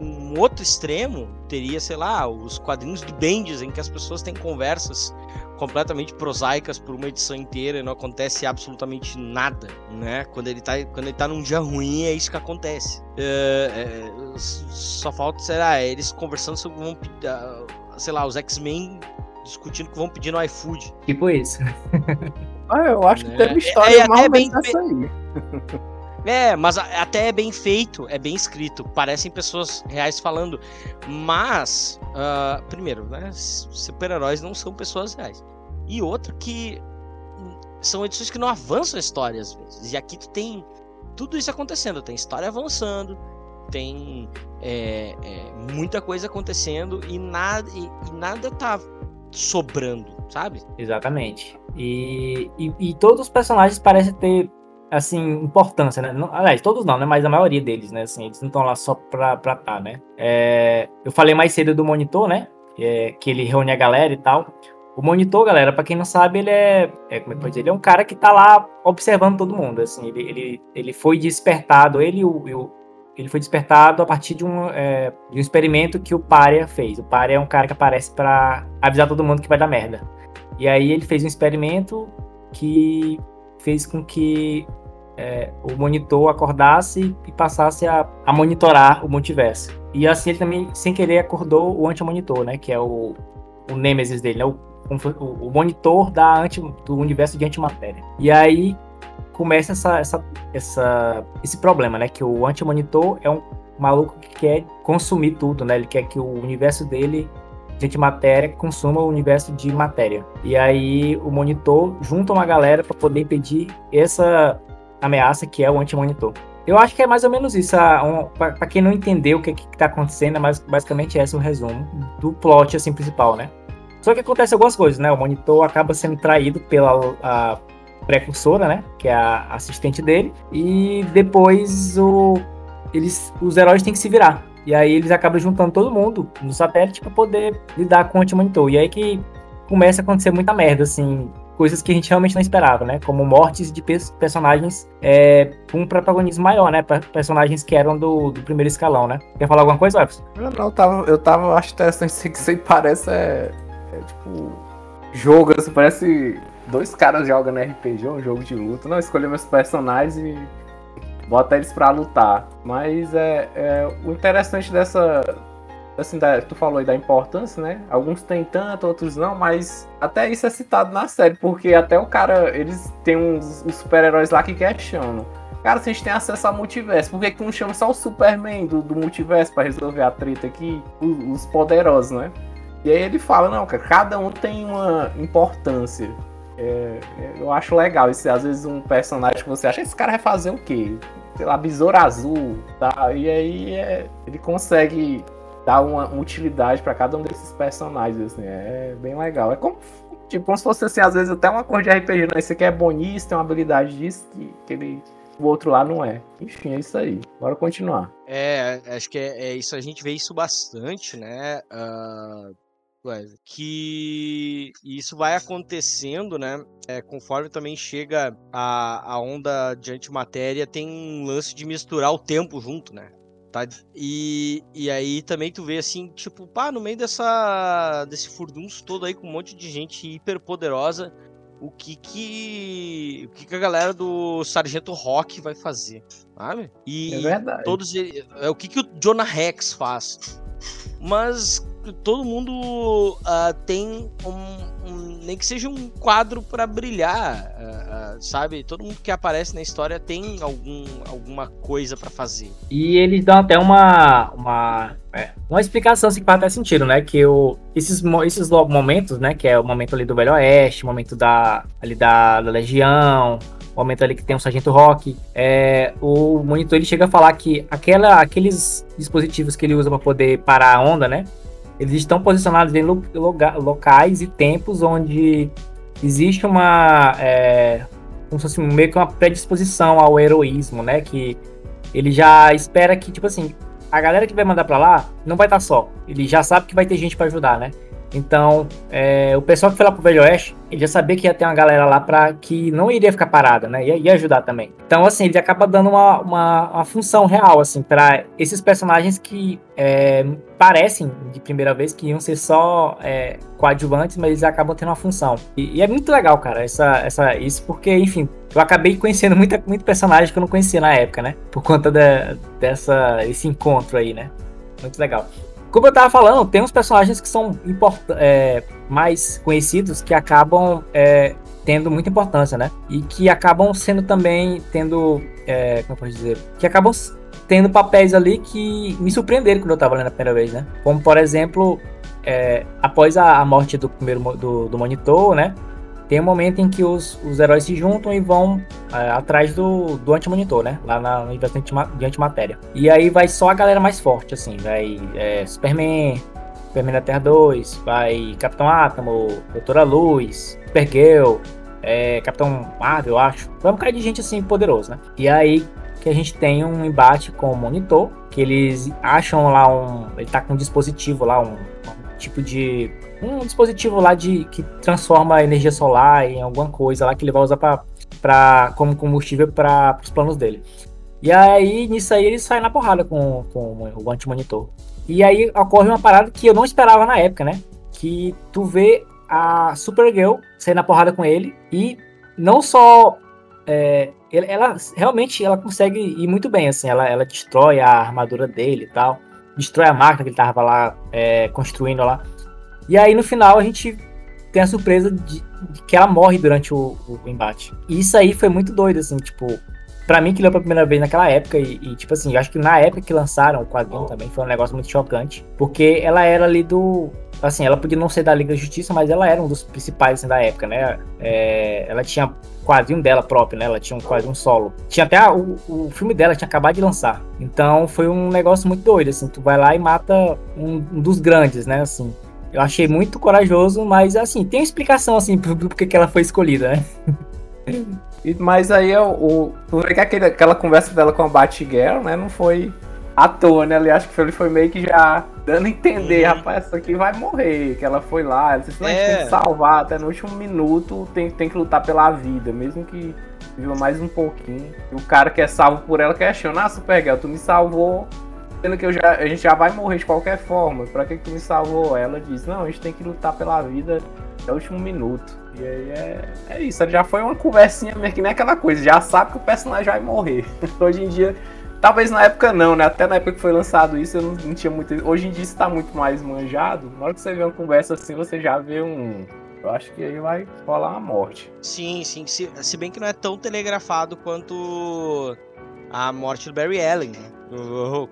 Um outro extremo teria, sei lá, os quadrinhos do Bendis, em que as pessoas têm conversas completamente prosaicas por uma edição inteira e não acontece absolutamente nada, né? Quando ele tá, quando ele tá num dia ruim, é isso que acontece. É, é, só falta, sei lá, eles conversando sobre, vão ah, sei lá, os X-Men discutindo que vão pedir no iFood. Tipo isso. [laughs] Ah, eu acho que É, teve é- história é até menos bem dessa aí. [laughs] É, mas até é bem feito, é bem escrito. Parecem pessoas reais falando. Mas, ah, primeiro, né? Super-heróis não são pessoas reais. E outra que são edições que não avançam a história às vezes. E aqui tu tem tudo isso acontecendo. Tem história avançando, tem é, é, muita coisa acontecendo e nada, e, e nada tá sobrando, sabe? Exatamente. E, e, e todos os personagens parecem ter, assim, importância, né? Não, aliás, todos não, né? Mas a maioria deles, né? Assim, eles não estão lá só pra estar, tá, né? É, eu falei mais cedo do monitor, né? É, que ele reúne a galera e tal. O monitor, galera, pra quem não sabe, ele é, é como é pode dizer? Ele é um cara que tá lá observando todo mundo, assim. Ele, ele, ele foi despertado, ele o, o- ele foi despertado a partir de um, é, de um experimento que o Pária fez. O Pária é um cara que aparece pra avisar todo mundo que vai dar merda. E aí ele fez um experimento que fez com que é, o monitor acordasse e passasse a, a monitorar o multiverso. E assim ele também, sem querer, acordou o anti-monitor, né? Que é o, o Nemesis dele, né? O, o, o monitor da anti, do universo de antimatéria. E aí começa essa, essa, essa, esse problema, né? Que o anti-monitor é um maluco que quer consumir tudo, né? Ele quer que o universo dele de antimatéria consuma o universo de matéria. E aí o monitor junta uma galera para poder impedir essa ameaça que é o anti-monitor. Eu acho que é mais ou menos isso. a- um, Para quem não entendeu o que, que tá acontecendo, é mais, basicamente esse o resumo do plot assim, principal, né? Só que acontece algumas coisas, né? O monitor acaba sendo traído pela precursora, né? Que é a assistente dele. E depois o, eles, os heróis têm que se virar. E aí eles acabam juntando todo mundo no satélite para poder lidar com o anti-monitor. E aí que começa a acontecer muita merda, assim. Coisas que a gente realmente não esperava, né? Como mortes de pers- personagens é, com um protagonismo maior, né? Personagens que eram do, do primeiro escalão, né? Quer falar alguma coisa? Eu não, eu tava, eu tava, acho interessante isso que isso aí parece, é, é tipo, jogo, assim, parece dois caras jogando RPG, um jogo de luta. Não, escolher meus personagens e bota eles pra lutar. Mas é, é o interessante dessa, assim, da, tu falou aí da importância, né? Alguns tem tanto, outros não, mas até isso é citado na série, porque até o cara, eles têm uns, uns super-heróis lá que questionam. Cara, se a gente tem acesso ao multiverso, por que, que não chama só o Superman do, do multiverso pra resolver a treta aqui? Os, os poderosos, né? E aí ele fala, não, cara, cada um tem uma importância. É, é, eu acho legal esse, às vezes, um personagem que você acha, esse cara vai fazer o quê? Sei lá, besouro azul, tá? E aí é, ele consegue uma, uma utilidade para cada um desses personagens, assim, é bem legal. É como, tipo, como se fosse assim, às vezes até uma cor de RPG, né? Esse aqui é bonista, tem uma habilidade disso, que, que ele, o outro lá não é. Enfim, é isso aí. Bora continuar. É, acho que é, é isso, a gente vê isso bastante, né? Uh, que isso vai acontecendo, né? É, conforme também chega a, a onda de antimatéria, tem um lance de misturar o tempo junto, né? Tá? E, e aí também tu vê assim, tipo, pá, no meio dessa, desse furdunço todo aí com um monte de gente hiper poderosa, o que que, o que que a galera do Sargento Rock vai fazer, sabe? E é verdade. todos é o que que o Jonah Rex faz. Mas todo mundo uh, tem um, um, nem que seja um quadro para brilhar, uh, uh, sabe? Todo mundo que aparece na história tem algum, alguma coisa para fazer. E eles dão até uma uma, é, uma explicação assim, que faz até sentido, né? Que o, esses, esses momentos, né? Que é o momento ali do Velho Oeste, o momento da, ali da, da Legião, o momento ali que tem um Sargento Rock, é, o monitor ele chega a falar que aquela, aqueles dispositivos que ele usa para poder parar a onda, né? Eles estão posicionados em locais e tempos onde existe uma. É, como se fosse meio que uma predisposição ao heroísmo, né? Que ele já espera que, tipo assim, a galera que vai mandar para lá não vai estar tá só. Ele já sabe que vai ter gente para ajudar, né? Então, é, o pessoal que foi lá pro Velho Oeste, ele já sabia que ia ter uma galera lá para que não iria ficar parada, né? Ia, ia, ajudar também. Então, assim, ele acaba dando uma, uma, uma função real, assim, para esses personagens que é, parecem de primeira vez que iam ser só é, coadjuvantes, mas eles acabam tendo uma função. E, e, é muito legal, cara, essa, essa, isso, porque, enfim, eu acabei conhecendo muita, muito personagem que eu não conhecia na época, né? Por conta de, dessa, esse encontro aí, né? Muito legal. Como eu tava falando, tem uns personagens que são é, mais conhecidos que acabam é, tendo muita importância, né? E que acabam sendo também tendo. É, como eu posso dizer? Que acabam tendo papéis ali que me surpreenderam quando eu tava lendo a primeira vez, né? Como, por exemplo, é, após a, a, morte do primeiro do, do monitor, né? Tem um momento em que os, os heróis se juntam e vão é, atrás do, do antimonitor, né? Lá na universo de antimatéria. E aí vai só a galera mais forte, assim. Vai é, Superman, Superman da Terra 2, vai Capitão Átomo, Doutora Luz, Supergirl, é, Capitão Marvel, eu acho. Vai um cara de gente assim poderoso, né? E aí que a gente tem um embate com o monitor, que eles acham lá um. Ele tá com um dispositivo lá, um, um tipo de um dispositivo lá de que transforma a energia solar em alguma coisa lá que ele vai usar para como combustível para os planos dele. E aí, nisso aí, ele sai na porrada com, com o anti-monitor. E aí ocorre uma parada que eu não esperava na época, né? Que tu vê a Supergirl sair na porrada com ele e não só é, ela realmente ela consegue ir muito bem, assim, ela, ela destrói a armadura dele e tal, destrói a máquina que ele tava lá é, construindo lá. E aí no final a gente tem a surpresa de, de que ela morre durante o, o, embate. E isso aí foi muito doido, assim, tipo, para mim que leu pela primeira vez naquela época, e, e, tipo assim, eu acho que na época que lançaram o quadrinho também foi um negócio muito chocante, porque ela era ali do. Assim, ela podia não ser da Liga da Justiça, mas ela era um dos principais assim, da época, né? É, ela tinha quadrinho dela próprio, né? Ela tinha um quadrinho solo. Tinha até a, o, o filme dela, tinha acabado de lançar. Então foi um negócio muito doido, assim. Tu vai lá e mata um, um dos grandes, né? Assim. Eu achei muito corajoso, mas assim, tem explicação assim por que ela foi escolhida, né? [laughs] Mas aí o, o, tu vê que aquele, aquela conversa dela com a Batgirl, né, não foi à toa, né? Ele acho que ele foi meio que já dando a entender, uhum. rapaz, essa aqui vai morrer. Que ela foi lá, ela disse, é. tem que salvar até no último minuto, tem, tem que lutar pela vida, mesmo que viva mais um pouquinho. E o cara que é salvo por ela questiona, ah, Supergirl, tu me salvou sendo que já, a gente já vai morrer de qualquer forma. Pra que, que me salvou? Ela diz, não, a gente tem que lutar pela vida até o último minuto. E aí é, é isso, já foi uma conversinha meio que nem aquela coisa, já sabe que o personagem vai morrer. [laughs] Hoje em dia, talvez na época não, né? Até na época que foi lançado isso, eu não, não tinha muito. Hoje em dia isso tá muito mais manjado. Na hora que você vê uma conversa assim, você já vê um. Eu acho que aí vai rolar uma morte. Sim, sim. Se, se bem que não é tão telegrafado quanto a morte do Barry Allen, né?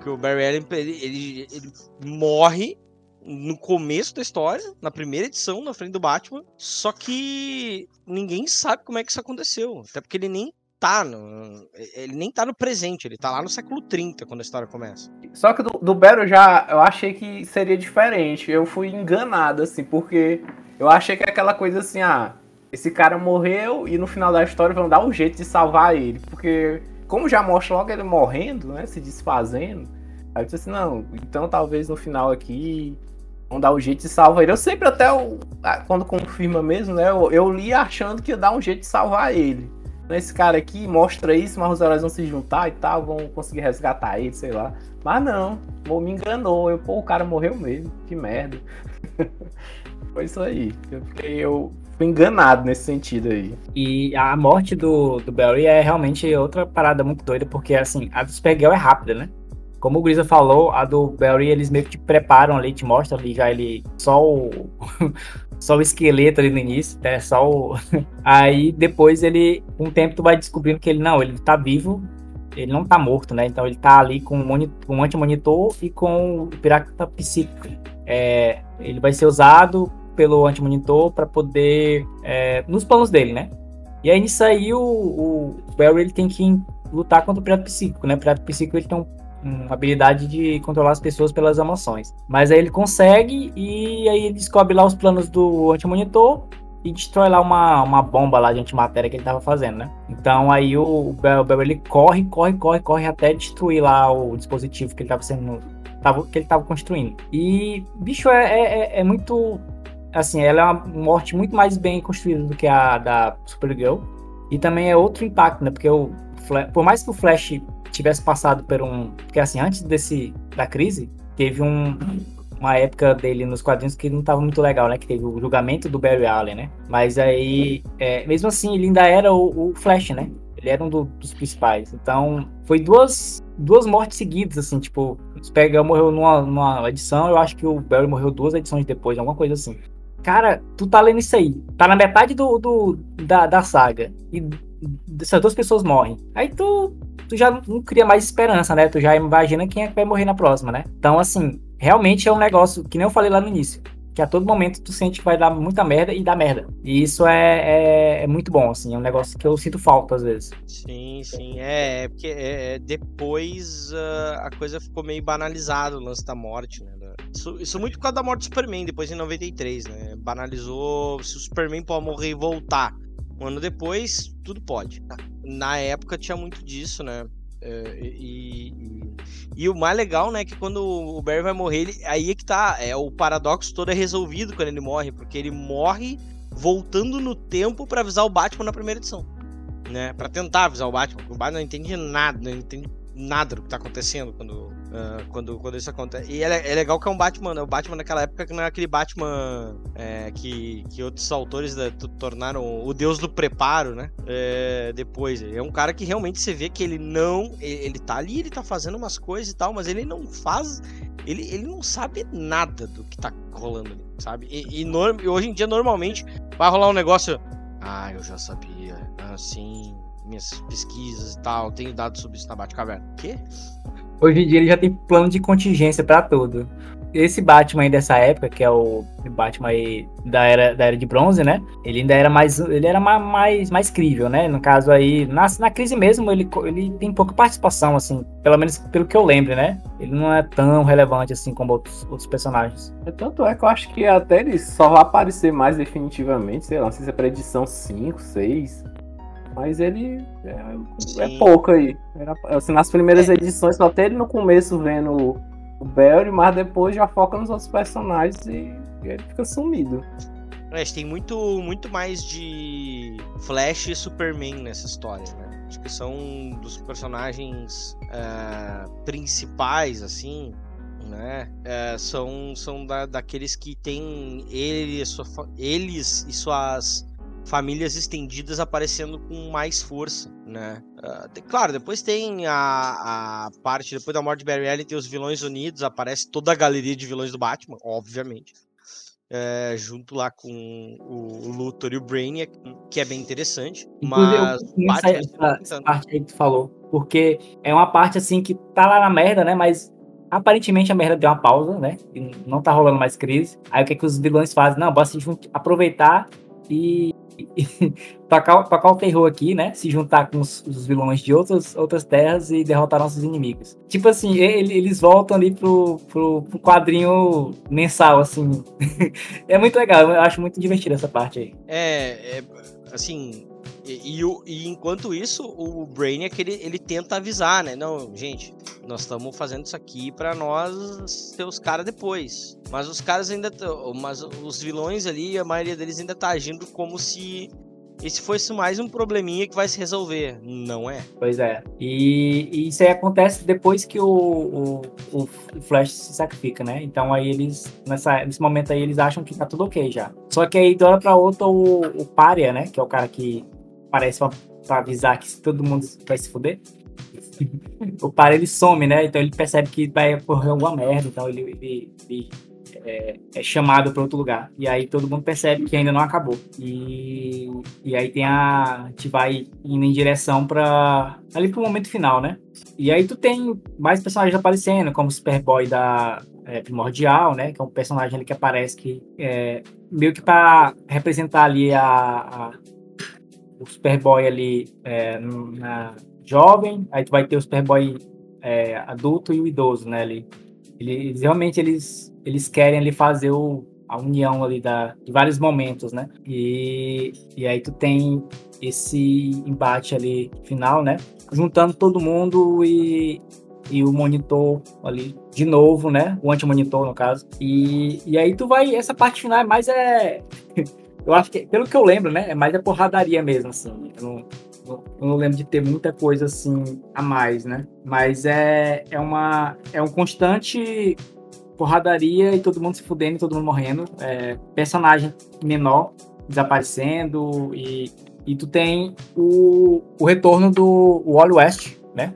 Que o Barry Allen ele, ele, ele, morre no começo da história, na primeira edição, na frente do Batman. Só que ninguém sabe como é que isso aconteceu. Até porque ele nem tá no. Ele nem tá no presente, ele tá lá no século 30 quando a história começa. Só que do, do Battle já eu achei que seria diferente. Eu fui enganado, assim, porque eu achei que é aquela coisa assim, ah, esse cara morreu e no final da história vão dar um jeito de salvar ele. Porque, como já mostra logo ele morrendo, né? Se desfazendo. Aí eu disse assim, não, então talvez no final aqui vão dar um jeito de salvar ele. Eu sempre até, quando confirma mesmo, né? Eu, eu, li achando que ia dar um jeito de salvar ele. Esse cara aqui mostra isso, mas os heróis vão se juntar e tal, vão conseguir resgatar ele, sei lá. Mas não, me enganou. Eu, pô, o cara morreu mesmo. Que merda. [laughs] Foi isso aí. Eu fiquei, eu enganado nesse sentido aí. E a morte do, do Barry é realmente outra parada muito doida, porque assim, a do Supergirl é rápida, né? Como o Grisa falou, a do Barry eles meio que te preparam ali, te mostram ali já ele só o [laughs] só o esqueleto ali no início, né? Só o [laughs] aí depois ele com o tempo tu vai descobrindo que ele não, ele tá vivo, ele não tá morto, né? Então ele tá ali com um, um anti-monitor e com o pirata psíquico. É, ele vai ser usado pelo anti-monitor para poder é, nos planos dele, né? E aí nisso aí o, o Barry ele tem que lutar contra o pirata psíquico, né? O pirata psíquico ele tem um uma habilidade de controlar as pessoas pelas emoções. Mas aí ele consegue e aí ele descobre lá os planos do anti-monitor e destrói lá uma, uma bomba lá de antimatéria que ele tava fazendo, né? Então aí o, o Bell ele corre, corre, corre, corre até destruir lá o dispositivo que ele tava sendo. Tava, que ele tava construindo. E, bicho, é, é, é, é muito. Assim, ela é uma morte muito mais bem construída do que a da Supergirl. E também é outro impacto, né? Porque o, por mais que o Flash tivesse passado por um. Porque assim, antes desse da crise, teve um, uma época dele nos quadrinhos que não estava muito legal, né? Que teve o julgamento do Barry Allen, né? Mas aí, é, mesmo assim, ele ainda era o, o Flash, né? Ele era um do, dos principais. Então, foi duas, duas mortes seguidas, assim, tipo, o Supergirl morreu numa, numa edição, eu acho que o Barry morreu duas edições depois, alguma coisa assim. Cara, tu tá lendo isso aí, tá na metade do, do da, da saga, e essas duas pessoas morrem. Aí tu tu já não cria mais esperança, né? Tu já imagina quem é que vai morrer na próxima, né? Então, assim, realmente é um negócio que nem eu falei lá no início. Que a todo momento tu sente que vai dar muita merda e dá merda. E isso é, é, é muito bom, assim. É um negócio que eu sinto falta às vezes. Sim, sim. É, é porque é, é depois uh, a coisa ficou meio banalizada, o lance da morte, né? Isso, isso muito por causa da morte do Superman, depois em 93, né? Banalizou se o Superman pode morrer e voltar. Um ano depois, tudo pode. Na época tinha muito disso, né? É, e, e, e, o mais legal, né, que quando o Barry vai morrer, ele, aí é que tá, é o paradoxo todo é resolvido quando ele morre, porque ele morre voltando no tempo para avisar o Batman na primeira edição, né, para tentar avisar o Batman, porque o Batman não entende nada, não entende nada do que tá acontecendo quando Uh, quando, quando isso acontece. E é, é, legal que é um Batman, né? O Batman naquela época que não é aquele Batman é, que, que outros autores né, tornaram o deus do preparo, né? É, depois. É um cara que realmente você vê que ele não. Ele tá ali, ele tá fazendo umas coisas e tal, mas ele não faz. Ele, ele não sabe nada do que tá rolando ali, sabe? E, e hoje em dia, normalmente, vai rolar um negócio. Ah, eu já sabia. Assim, minhas pesquisas e tal, tenho dados sobre isso na Batcaverna. Quê? Hoje em dia ele já tem plano de contingência para tudo. Esse Batman aí dessa época, que é o Batman aí da era, da era de bronze, né? Ele ainda era mais. Ele era mais, mais crível, né? No caso aí, na, na crise mesmo, ele, ele tem pouca participação, assim, pelo menos pelo que eu lembro, né? Ele não é tão relevante assim como outros, outros personagens. É, tanto é que eu acho que até ele só vai aparecer mais definitivamente, sei lá, não sei se é pra edição 5, 6. Mas ele é, é pouco aí. Era, assim, nas primeiras é. edições, só até ele no começo vendo o Barry, mas depois já foca nos outros personagens e, e ele fica sumido. É, tem muito, muito mais de Flash e Superman nessa história, né? Acho que são dos personagens uh, principais, assim, né? Uh, são são da, daqueles que tem ele, sua, eles e suas famílias estendidas aparecendo com mais força, né? Uh, claro, depois tem a, a parte, depois da morte de Barry Allen, tem os vilões unidos, aparece toda a galeria de vilões do Batman, obviamente. É, junto lá com o, Luthor e o Brainiac, que é bem interessante. Mas Batman, essa, essa parte aí que tu falou, porque é uma parte assim que tá lá na merda, né? Mas aparentemente a merda deu uma pausa, né? E não tá rolando mais crise. Aí o que, é que os vilões fazem? Não, basta aproveitar e tocar, tocar o terror aqui, né? Se juntar com os, os, vilões de outras, outras terras e derrotar nossos inimigos. Tipo assim, ele, eles voltam ali pro, pro, pro quadrinho mensal, assim. [laughs] é muito legal, eu acho muito divertido essa parte aí. É, é assim, e, e, e, enquanto isso, o Brainiac ele, ele tenta avisar, né? Não, gente, nós estamos fazendo isso aqui para nós ser os caras depois. Mas os caras ainda. Mas os vilões ali, a maioria deles ainda tá agindo como se esse fosse mais um probleminha que vai se resolver. Não é? Pois é. E, e isso aí acontece depois que o, o, o, Flash se sacrifica, né? Então aí eles, nessa, nesse momento aí, eles acham que tá tudo ok já. Só que aí de hora pra outra o, o Pária, né? Que é o cara que parece pra, pra avisar que todo mundo vai se fuder. [laughs] o para ele some, né? Então ele percebe que vai ocorrer alguma merda, então ele, ele, ele é, é, chamado para outro lugar. E aí todo mundo percebe que ainda não acabou. E, e aí tem a. A gente vai indo em direção para ali pro momento final, né? E aí tu tem mais personagens aparecendo, como o Superboy da é, Primordial, né? Que é um personagem ali que aparece que é, meio que para representar ali a, a o Superboy ali é, na jovem, aí tu vai ter o Superboy é, adulto e o idoso, né? Ali. Eles realmente eles, eles querem ali fazer o, a união ali da, de vários momentos, né? E, e aí tu tem esse embate ali final, né? Juntando todo mundo e, e o monitor ali de novo, né? O anti-monitor, no caso. E, e aí tu vai. Essa parte final é mais é. [laughs] Eu acho que, pelo que eu lembro, né? É mais a porradaria mesmo, assim. Eu não, eu não lembro de ter muita coisa assim a mais, né? Mas é, é, uma, é um constante porradaria e todo mundo se fudendo todo mundo morrendo. É, personagem menor desaparecendo e, e tu tem o, o retorno do Wally West, né?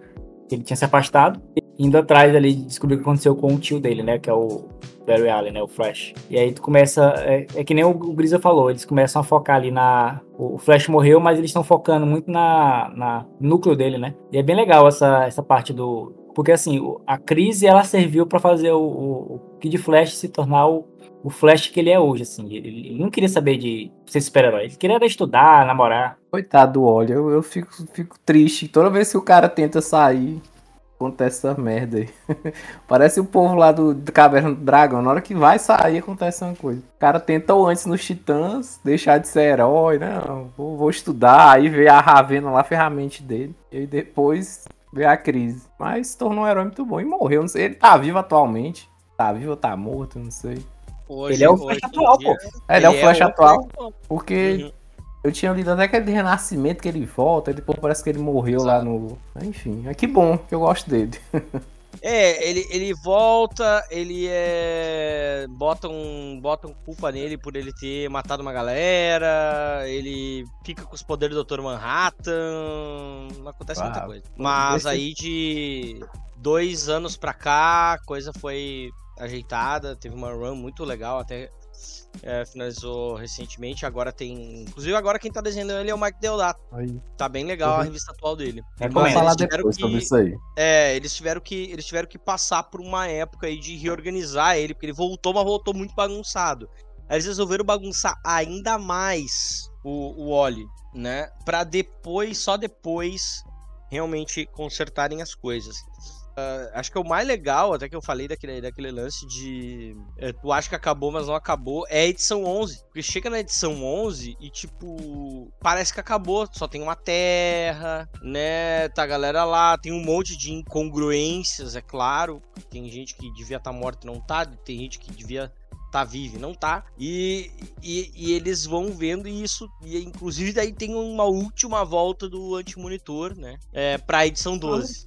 Ele tinha se afastado, indo atrás ali de descobrir o que aconteceu com o tio dele, né? Que é o Barry Allen, né? O Flash. E aí tu começa. É, é que nem o, Grisa falou, eles começam a focar ali na. O Flash morreu, mas eles estão focando muito na, na núcleo dele, né? E é bem legal essa, essa parte do. Porque assim, a crise ela serviu para fazer o, o, Kid Flash se tornar o, o Flash que ele é hoje, assim. Ele, ele não queria saber de ser super-herói. Ele queria estudar, namorar. Coitado do eu, eu fico, fico triste. Toda vez que o cara tenta sair, acontece essa merda aí. [laughs] Parece o povo lá do, do Caverna do Dragão. Na hora que vai sair, acontece uma coisa. O cara tenta antes nos Titãs deixar de ser herói, né? Vou, vou estudar, aí vê a Ravena lá, a ferramenta dele. E depois vê a crise. Mas se tornou um herói muito bom e morreu. Não sei. Ele tá vivo atualmente. Tá vivo ou tá morto, não sei. Hoje, ele é o Flash atual, pô. É, ele é o Flash é atual. Porque uhum. Eu tinha lido até aquele renascimento que ele volta, e depois parece que ele morreu Exato. lá no. Enfim, é que bom que eu gosto dele. [laughs] É, ele, ele volta, ele é. Botam, botam culpa nele por ele ter matado uma galera, ele fica com os poderes do Dr. Manhattan. Não acontece ah, muita coisa. Mas aí de dois anos pra cá, a coisa foi ajeitada, teve uma run muito legal, até é, finalizou recentemente. Agora tem. Inclusive, agora quem tá desenhando ele é o Mike Deodato. Aí. Tá bem legal uhum. a revista atual dele. É Mas falar depois que, sobre isso aí. É, eles tiveram que. Eles tiveram que passar por uma época aí de reorganizar ele, porque ele voltou, mas voltou muito bagunçado. Aí eles resolveram bagunçar ainda mais o, o Oli, né? Pra depois, só depois, realmente consertarem as coisas. Uh, acho que é o mais legal, até que eu falei daquele, daquele lance de. É, tu acha que acabou, mas não acabou, é a edição 11. Porque chega na edição 11 e, tipo, parece que acabou. Só tem uma terra, né? Tá a galera lá, tem um monte de incongruências, é claro. Tem gente que devia estar tá morta e não tá, tem gente que devia tá vivo não tá. E, e, e, eles vão vendo isso. E inclusive daí tem uma última volta do anti-monitor, né? É, pra edição 12.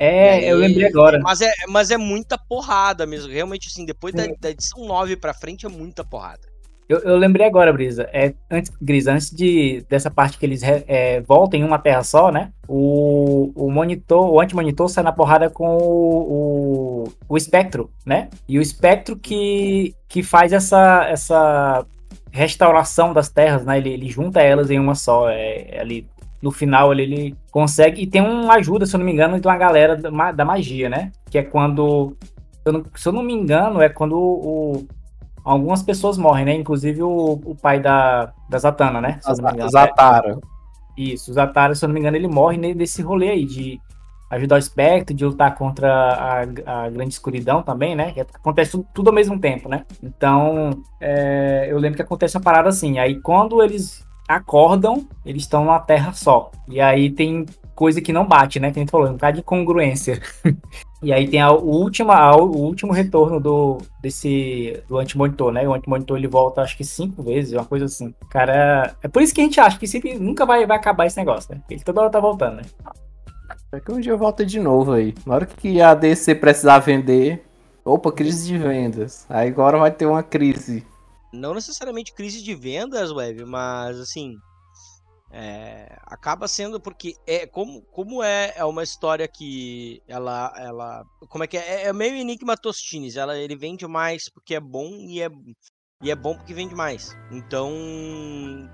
É, aí, eu lembrei agora. Mas é, mas é muita porrada mesmo. Realmente, assim, depois da, da edição 9 pra frente é muita porrada. Eu, eu lembrei agora, Brisa. É, antes, Grisa, antes de, dessa parte que eles é, voltam em uma terra só, né? O, o monitor, o anti-monitor sai na porrada com o, o, o espectro, né? E o espectro que, que faz essa, essa restauração das terras, né? Ele, ele junta elas em uma só. É, é ali no final ele, ele consegue. E tem uma ajuda, se eu não me engano, de uma galera da, da magia, né? Que é quando. Se eu, não, se eu não me engano, é quando o, algumas pessoas morrem, né? Inclusive o, o pai da, da Zatanna, né? Engano. Zatara. Isso, o Zatara, se eu não me engano, ele morre ne- nesse rolê aí de ajudar o espectro, de lutar contra a, a grande escuridão também, né? Que acontece tudo, tudo ao mesmo tempo, né? Então, é, eu lembro que acontece uma parada assim. Aí quando eles acordam, eles estão numa terra só. E aí tem coisa que não bate, né? Que a gente falou, um bocado de incongruência. [laughs] E aí tem a, última, a- o último retorno do desse do antimonitor, né? O antimonitor ele volta acho que cinco vezes, uma coisa assim. Cara, é por isso que a gente acha que sempre nunca vai, vai acabar esse negócio, né? Ele toda hora tá voltando, né? É que um dia volta de novo aí. Na hora que a DC precisar vender. Opa, crise de vendas. Aí agora vai ter uma crise. Não necessariamente crise de vendas, Web, mas assim. é, acaba sendo porque é como, como é, é uma história que ela ela como é que é é meio enigma Tostines ela ele vende mais porque é bom e é e é bom porque vende mais então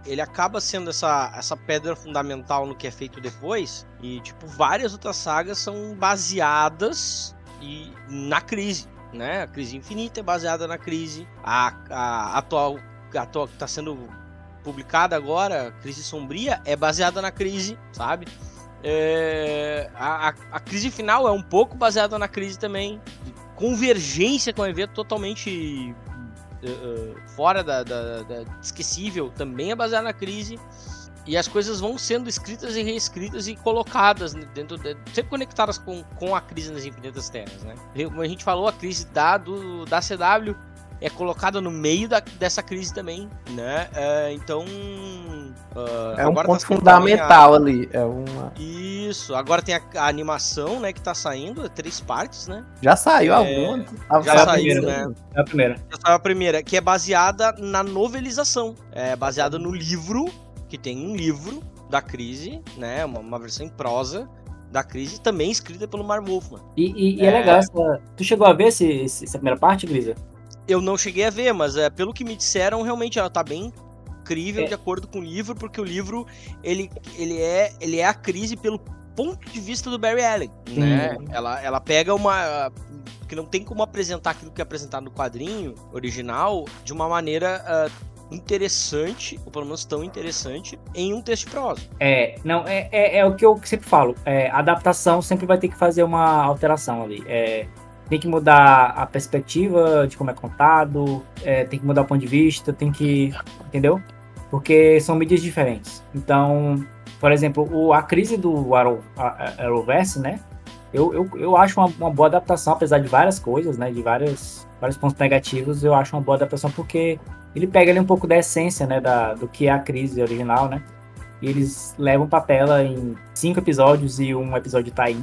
ele acaba sendo essa essa pedra fundamental no que é feito depois e tipo várias outras sagas são baseadas e na crise né a crise infinita é baseada na crise a, a atual atual que está sendo publicada agora, Crise Sombria, é baseada na crise, sabe? É, a, a, crise final é um pouco baseada na crise também. Convergência com um evento totalmente eh, fora da, da, da- esquecível também é baseada na crise. E as coisas vão sendo escritas e reescritas e colocadas dentro de, sempre conectadas com, com a crise nas infinitas terras, né? Como a gente falou, a crise da, do, da CW é colocada no meio da, dessa crise também, né? É, então. ah, É um tá ponto saindo também a- fundamental ali. É uma... Isso, agora tem a, a animação, né, que tá saindo, é três partes, né? Já saiu É, alguma? A- já a saiu, primeira- né? É a primeira. Essa é a primeira, que é baseada na novelização. É baseada no livro, que tem um livro da crise, né? Uma, uma versão em prosa da crise, também escrita pelo Mark Wolfman. E, e- e é, É. legal essa. Tu chegou a ver esse, esse- essa primeira parte, Grisa? Eu não cheguei a ver, mas é, pelo que me disseram, realmente ela tá bem incrível É. de acordo com o livro, porque o livro ele, ele, é, ele é a crise pelo ponto de vista do Barry Allen, né? Ela, ela pega uma que não tem como apresentar aquilo que é apresentado no quadrinho original de uma maneira ah, interessante, ou pelo menos tão interessante, em um texto de prosa. É, não, é, é, é o que eu sempre falo. É, adaptação sempre vai ter que fazer uma alteração ali. É, tem que mudar a perspectiva de como é contado, é, tem que mudar o ponto de vista, tem que. Entendeu? Porque são mídias diferentes. Então, por exemplo, o, a crise do Arrow, Arrowverse, né? Eu, eu, eu acho uma, uma boa adaptação, apesar de várias coisas, né? De várias, vários pontos negativos, eu acho uma boa adaptação porque ele pega ali um pouco da essência, né? Da, do que é a crise original, né? E eles levam pra tela em cinco episódios e um episódio tá aí.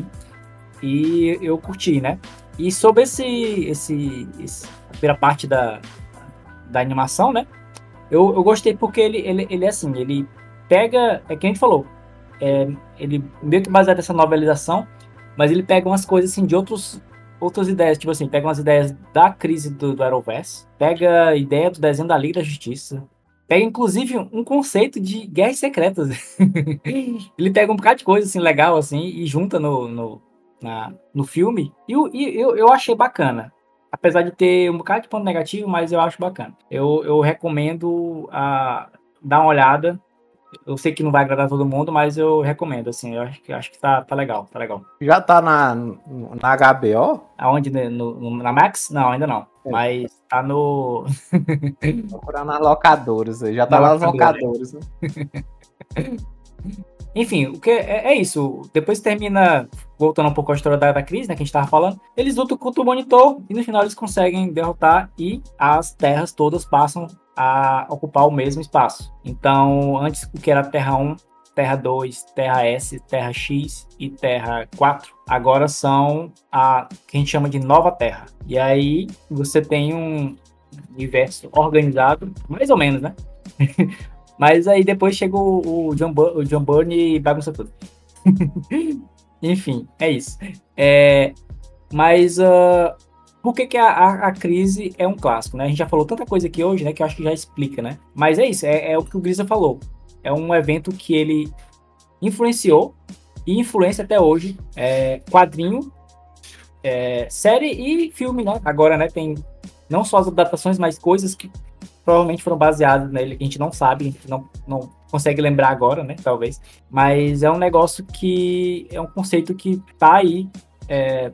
E eu curti, né? E sobre esse, esse, esse a primeira parte da, da animação, né? Eu, eu gostei porque ele, ele, ele é assim, ele pega, é que a gente falou, é, ele meio que baseado nessa novelização, mas ele pega umas coisas assim de outros outras ideias, tipo assim, pega umas ideias da crise do, do Arrowverse, pega a ideia do desenho da Liga da Justiça, pega inclusive um conceito de guerras secretas. [laughs] ele pega um bocado de coisa assim legal assim e junta no, no, na, no filme. E, e eu, eu achei bacana. Apesar de ter um bocado de ponto negativo, mas eu acho bacana. Eu, eu recomendo a, dar uma olhada. Eu sei que não vai agradar todo mundo, mas eu recomendo, assim. Eu acho que, acho que tá, tá legal, tá legal. Já tá na, na HBO? Aonde? No, no- na Max? Não, ainda não. É. Mas tá no. [laughs] Procurar nas locadoras aí. Já tá Na lá nas locadora. locadoras, né? [laughs] Enfim, o que é, é isso. Depois termina, voltando um pouco à história da, da crise, né, que a gente tava falando. Eles lutam contra o monitor e no final eles conseguem derrotar e as terras todas passam a ocupar o mesmo espaço. Então, antes o que era Terra 1, Terra 2, Terra S, Terra X e Terra 4, agora são a que a gente chama de Nova Terra. E aí você tem um universo organizado, mais ou menos, né? [laughs] Mas aí depois chega o, o John, Bu- o John e bagunça tudo. [laughs] Enfim, é isso. É, mas ah, por que, que a, a, a crise é um clássico, né? A gente já falou tanta coisa aqui hoje, né? Que eu acho que já explica, né? Mas é isso, é, é o que o Grisa falou. É um evento que ele influenciou e influencia até hoje é, quadrinho, é, série e filme, né? Agora, né? Tem não só as adaptações, mas coisas que provavelmente foram baseadas nele, que a gente não sabe, a gente não, não consegue lembrar agora, né? Talvez. Mas é um negócio que é um conceito que tá aí. É,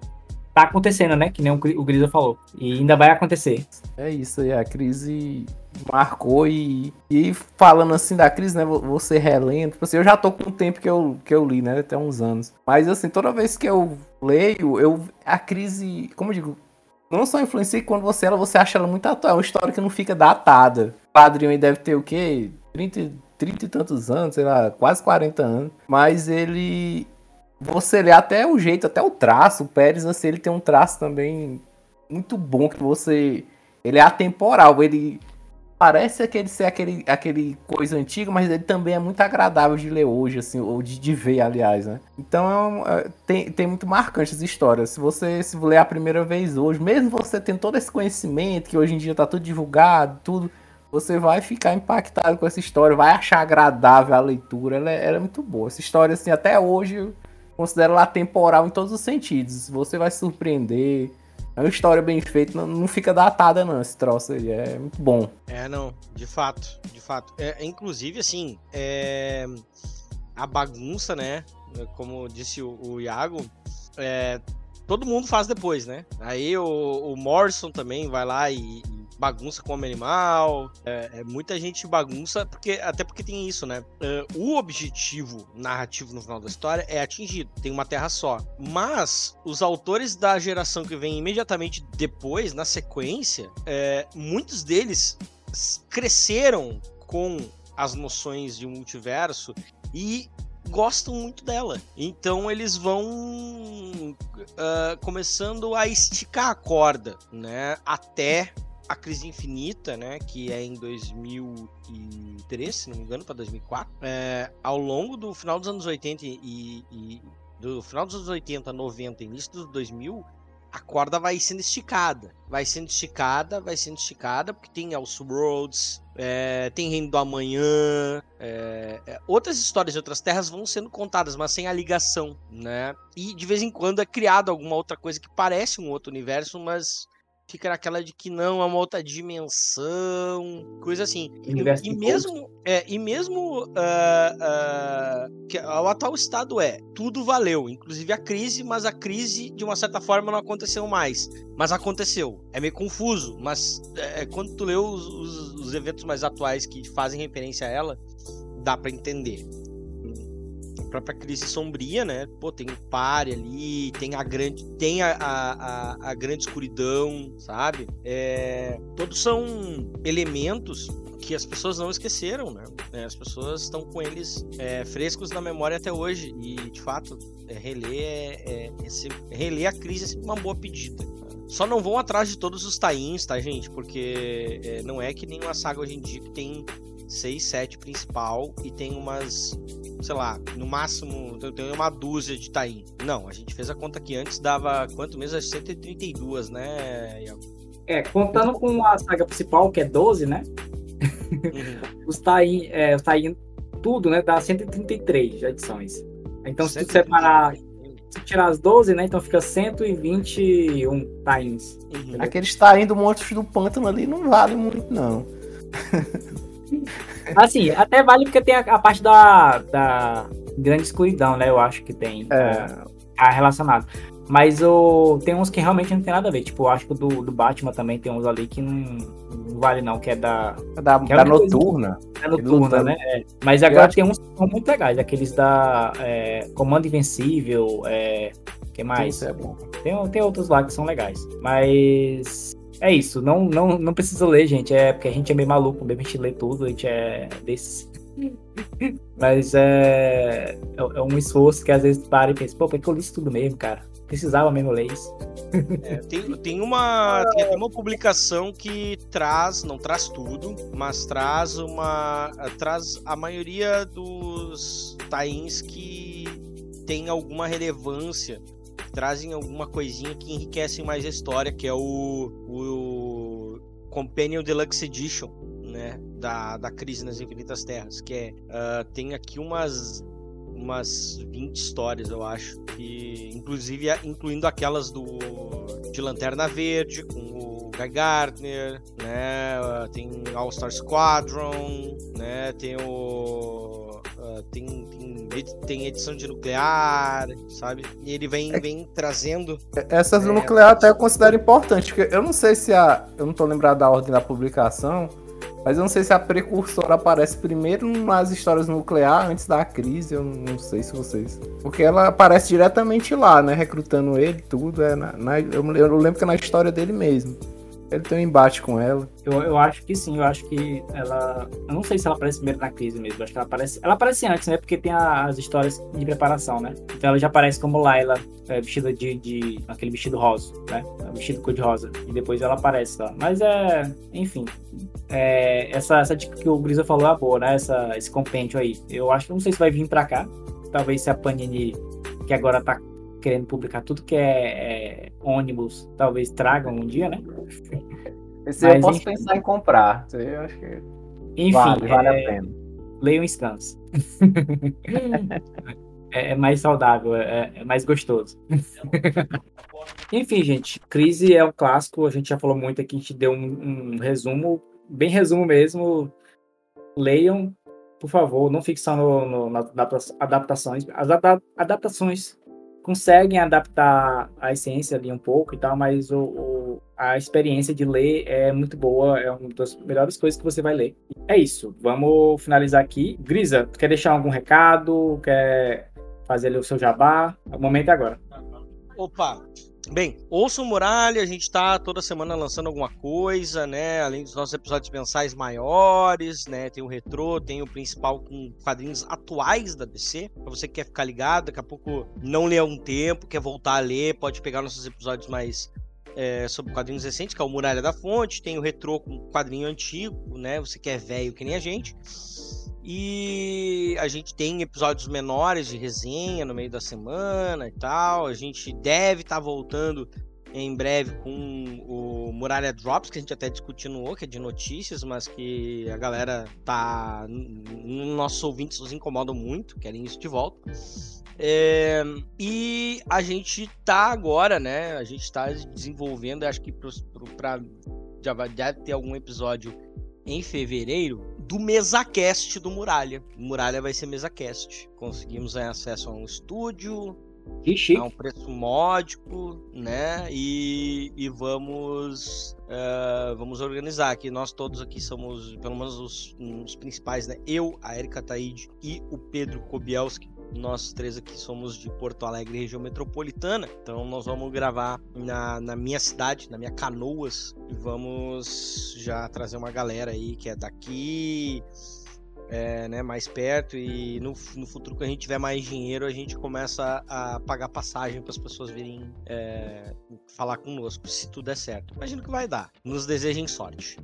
tá acontecendo, né? Que nem o Grisa falou. E ainda vai acontecer. É isso aí, a crise marcou e, e falando assim da crise, né? Você relendo. Tipo assim, eu já tô com um tempo que eu, que eu li, né? Até uns anos. Mas assim, toda vez que eu leio, eu a crise, como eu digo, não só influencia quando você ela, você acha ela muito atual. É uma história que não fica datada. O padrinho aí deve ter o quê? 30, 30 e tantos anos, sei lá, quase 40 anos. Mas ele. Você lê até o jeito, até o traço. O Pérez, assim, ele tem um traço também muito bom que você. Ele é atemporal. Ele parece aquele ser aquele, aquele coisa antiga, mas ele também é muito agradável de ler hoje, assim, ou de, de ver, aliás, né? Então é, é, tem, tem muito marcante essa história. Se você se ler a primeira vez hoje, mesmo você tendo todo esse conhecimento, que hoje em dia tá tudo divulgado, tudo, você vai ficar impactado com essa história, vai achar agradável a leitura. Ela é, ela é muito boa. Essa história, assim, até hoje, considero ela temporal em todos os sentidos. Você vai surpreender é uma história bem feita, não, não fica datada, não, esse troço aí. É muito bom. É, não, de fato, de fato. É, inclusive, assim, é... a bagunça, né? Como disse o, o Iago, é... todo mundo faz depois, né? Aí o, o Morrison também vai lá e, bagunça com o animal, é, é, muita gente bagunça, porque até porque tem isso, né? Uh, o objetivo narrativo no final da história é atingido, tem uma terra só. Mas os autores da geração que vem imediatamente depois, na sequência, é, muitos deles cresceram com as noções de multiverso e gostam muito dela. Então eles vão uh, começando a esticar a corda, né? Até a Crise Infinita, né, que é em 2003, se não me engano, para 2004, é, ao longo do final dos anos 80 e, e, do final dos anos 80, 90, início dos 2000, a corda vai sendo esticada, vai sendo esticada, vai sendo esticada, porque tem Elseworlds, é, tem Reino do Amanhã, é, é, outras histórias de outras terras vão sendo contadas, mas sem a ligação, né? E de vez em quando é criado alguma outra coisa que parece um outro universo, mas fica naquela de que não, é uma outra dimensão, coisa assim. E, e mesmo, é, e mesmo uh, uh, que o atual estado é, tudo valeu, inclusive a crise, mas a crise, de uma certa forma, não aconteceu mais. Mas aconteceu. É meio confuso, mas é, quando tu lê os, os, os eventos mais atuais que fazem referência a ela, dá para entender própria crise sombria, né? Pô, tem o pare ali, tem a grande, tem a, a, a, grande escuridão, sabe? É, todos são elementos que as pessoas não esqueceram, né? É, as pessoas estão com eles é, frescos na memória até hoje e, de fato, é, reler, é, é reler a crise é sempre uma boa pedida. Só não vão atrás de todos os tains, tá, gente? Porque é, não é que nem uma saga hoje em dia que tem 6, 7 principal e tem umas, sei lá, no máximo tem uma dúzia de Taim. Não, a gente fez a conta que antes dava quanto mesmo? 132, né, É, contando com a saga principal, que é 12, né? Uhum. [laughs] os Taim, é, os Taim, tudo, né, dá 133 edições. Então, se tu separar se tirar as 12, né? Então fica 121 tains. Uhum. Aqueles tains do Monstros do Pântano ali não vale muito, não. [laughs] Assim, até vale porque tem a, a, parte da, da grande escuridão, né? Eu acho que tem é. é, relacionado. Mas o, tem uns que realmente não tem nada a ver. Tipo, eu acho que do, do Batman também tem uns ali que não, não vale, não, que é da. É da, é da noturna. É noturna, né? É. Mas agora tem uns que são muito legais, aqueles da é, Comando Invencível, é. que mais? Tem, tem outros lá que são legais. Mas é isso, não, não, não precisa ler, gente. É porque a gente é meio maluco, mesmo a gente lê tudo, a gente é desses. [laughs] Mas é, é, é, um esforço que às vezes para e pensa, pô, por que eu li isso tudo mesmo, cara? Precisava mesmo ler isso. É, tem, tem, uma, tem uma publicação que traz, não traz tudo, mas traz uma. traz a maioria dos tains que tem alguma relevância trazem alguma coisinha que enriquecem mais a história, que é o, o Companion Deluxe Edition, né? Da, da Crise nas Infinitas Terras, que é. Uh, tem aqui umas umas 20 histórias, eu acho. Que, inclusive, incluindo aquelas do de Lanterna Verde, com o Guy Gardner, né? Tem All Star Squadron, né? Tem o. Uh, tem, tem, tem, edição de nuclear, sabe? E ele vem, é. vem trazendo. Essas do é, nuclear até eu considero importante, porque eu não sei se a. Eu não tô lembrado da ordem da publicação, mas eu não sei se a precursora aparece primeiro nas histórias nuclear antes da crise, eu não sei se vocês. Porque ela aparece diretamente lá, né? Recrutando ele, tudo. É na, na eu, eu lembro que é na história dele mesmo. Ele tem um embate com ela. Eu, eu acho que sim, eu acho que ela. Eu não sei se ela aparece primeiro na crise mesmo. Acho que ela aparece. Ela aparece antes, né? Porque tem a, as histórias de preparação, né? Então ela já aparece como Layla, é, vestida de, de. aquele vestido rosa, né? Vestido cor-de-rosa. E depois ela aparece lá. Mas é. Enfim. É, essa, essa dica que o Grisa falou é boa, né? Essa, esse compêndio aí. Eu acho que não sei se vai vir pra cá. Talvez se a Panini, que agora tá querendo publicar tudo que é, é ônibus, talvez tragam um dia, né? Esse Mas, eu posso enfim, pensar em comprar. eu acho que enfim, vale, vale é, a pena. Leiam scans. [laughs] é, é, mais saudável, é, é mais gostoso. enfim, gente, Crise é um clássico, a gente já falou muito aqui, a gente deu um, um resumo, bem resumo mesmo. Leiam, por favor, não fique só no, no, nas adaptações. As adaptações conseguem adaptar a essência ali um pouco e tal, mas o, o, a experiência de ler é muito boa, é uma das melhores coisas que você vai ler. É isso, vamos finalizar aqui. Grisa, quer deixar algum recado? Quer fazer ali o seu jabá? O momento é agora. Opa, Bem, ouça o Muralha, a gente está toda semana lançando alguma coisa, né? Além dos nossos episódios mensais maiores, né? Tem o retrô, tem o principal com quadrinhos atuais da DC. Pra você que quer ficar ligado, daqui a pouco não lê há um tempo, quer voltar a ler, pode pegar nossos episódios mais é, sobre quadrinhos recentes, que é o Muralha da Fonte, tem o retrô com quadrinho antigo, né? Você que é velho que nem a gente. E a gente tem episódios menores de resenha no meio da semana e tal. A gente deve estar tá voltando em breve com o Muralha Drops, que a gente até discutiu que é de notícias, mas que a galera tá. Nossos ouvintes nos incomodam muito, querem isso de volta. É, e a gente tá agora, né? A gente tá desenvolvendo, acho que para já vai deve ter algum episódio em fevereiro do MesaCast do Muralha. Muralha vai ser MesaCast. Conseguimos acesso a um estúdio, a um preço módico, né? E, e vamos uh, vamos organizar aqui. Nós todos aqui somos, pelo menos os, os principais, né? Eu, a Erika Taide e o Pedro Kobielski nós três aqui somos de Porto Alegre, região metropolitana. Então nós vamos gravar na, na minha cidade, na minha Canoas. E vamos já trazer uma galera aí que é daqui, é, né, mais perto. E no, no futuro, que a gente tiver mais dinheiro, a gente começa a pagar passagem para as pessoas virem é, falar conosco, se tudo der certo. Imagino que vai dar. Nos desejem sorte.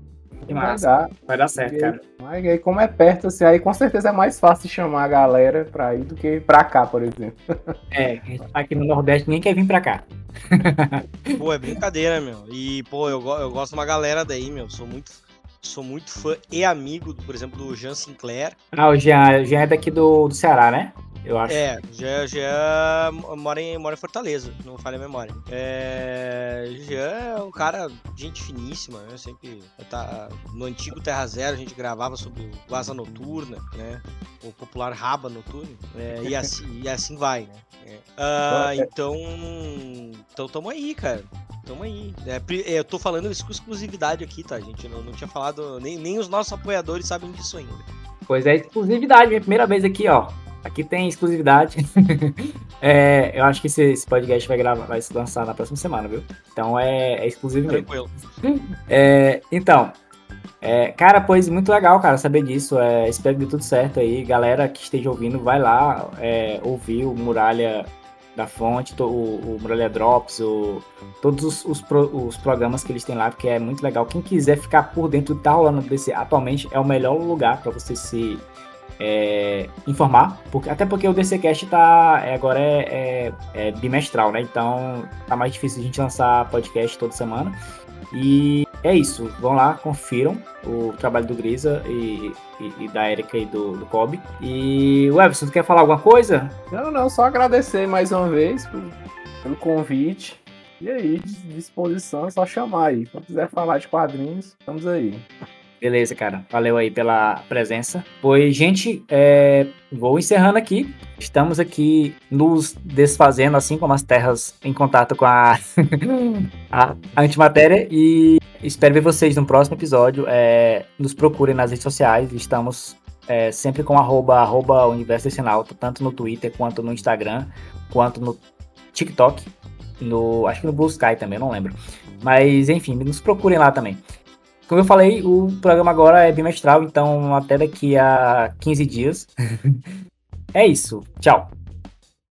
Que vai dar. Vai dar certo, cara. Mas aí, como é perto, assim, aí com certeza é mais fácil chamar a galera pra ir do que pra cá, por exemplo. É, aqui no Nordeste ninguém quer vir pra cá. [laughs] Pô, é brincadeira, meu. E, pô, eu, eu gosto de uma galera daí, meu. Sou muito, sou muito fã e amigo, por exemplo, do Jean Sinclair. Ah, o Jean, o Jean é daqui do, do Ceará, né? Eu acho. É, já, já mora, em, mora em Fortaleza, não falha a memória. É, já é um cara, gente finíssima, né? Sempre tá, no antigo Terra Zero a gente gravava sobre o Asa Noturna, né? O popular Raba Noturno. É, e, assim, [laughs] e assim vai, né? É. Ah, então, então tamo aí, cara. Tamo aí. É, eu tô falando isso com exclusividade aqui, tá, gente? Eu não, não tinha falado, nem, nem os nossos apoiadores sabem disso ainda. Pois é, exclusividade, minha primeira vez aqui, ó. Aqui tem exclusividade. [laughs] é, eu acho que esse, esse, podcast vai, gravar, vai se lançar na próxima semana, viu? Então é, é exclusivo mesmo. Tranquilo. É, então, é, cara, pois muito legal, cara, saber disso. É, espero que dê tudo certo aí. Galera que esteja ouvindo, vai lá é, ouvir o Muralha da Fonte, o, o Muralha Drops, o, todos os, os, pro, os, programas que eles têm lá, porque é muito legal. Quem quiser ficar por dentro do que tá rolando DC atualmente, é o melhor lugar para você se é, informar, porque, até porque o DCcast tá, é, agora é, é, é, bimestral, né? Então tá mais difícil a gente lançar podcast toda semana. E é isso. Vão lá, confiram o trabalho do Grisa e, e, e da Erika e do, do Kobe. E Everson, tu quer falar alguma coisa? Não, não, só agradecer mais uma vez por, pelo convite. E aí, disposição, é só chamar aí. Se quiser falar de quadrinhos, estamos aí. Beleza, cara. Valeu aí pela presença. Pois, gente, é... vou encerrando aqui. Estamos aqui nos desfazendo, assim como as terras em contato com a, [laughs] a antimatéria. E espero ver vocês no próximo episódio. É... Nos procurem nas redes sociais. Estamos é, sempre com arroba, arroba Universo tanto no Twitter, quanto no Instagram, quanto no TikTok. No, acho que no Blue Sky também, não lembro. Mas, enfim, nos procurem lá também. Como eu falei, o programa agora é bimestral, então até daqui a 15 dias. [laughs] é isso. Tchau.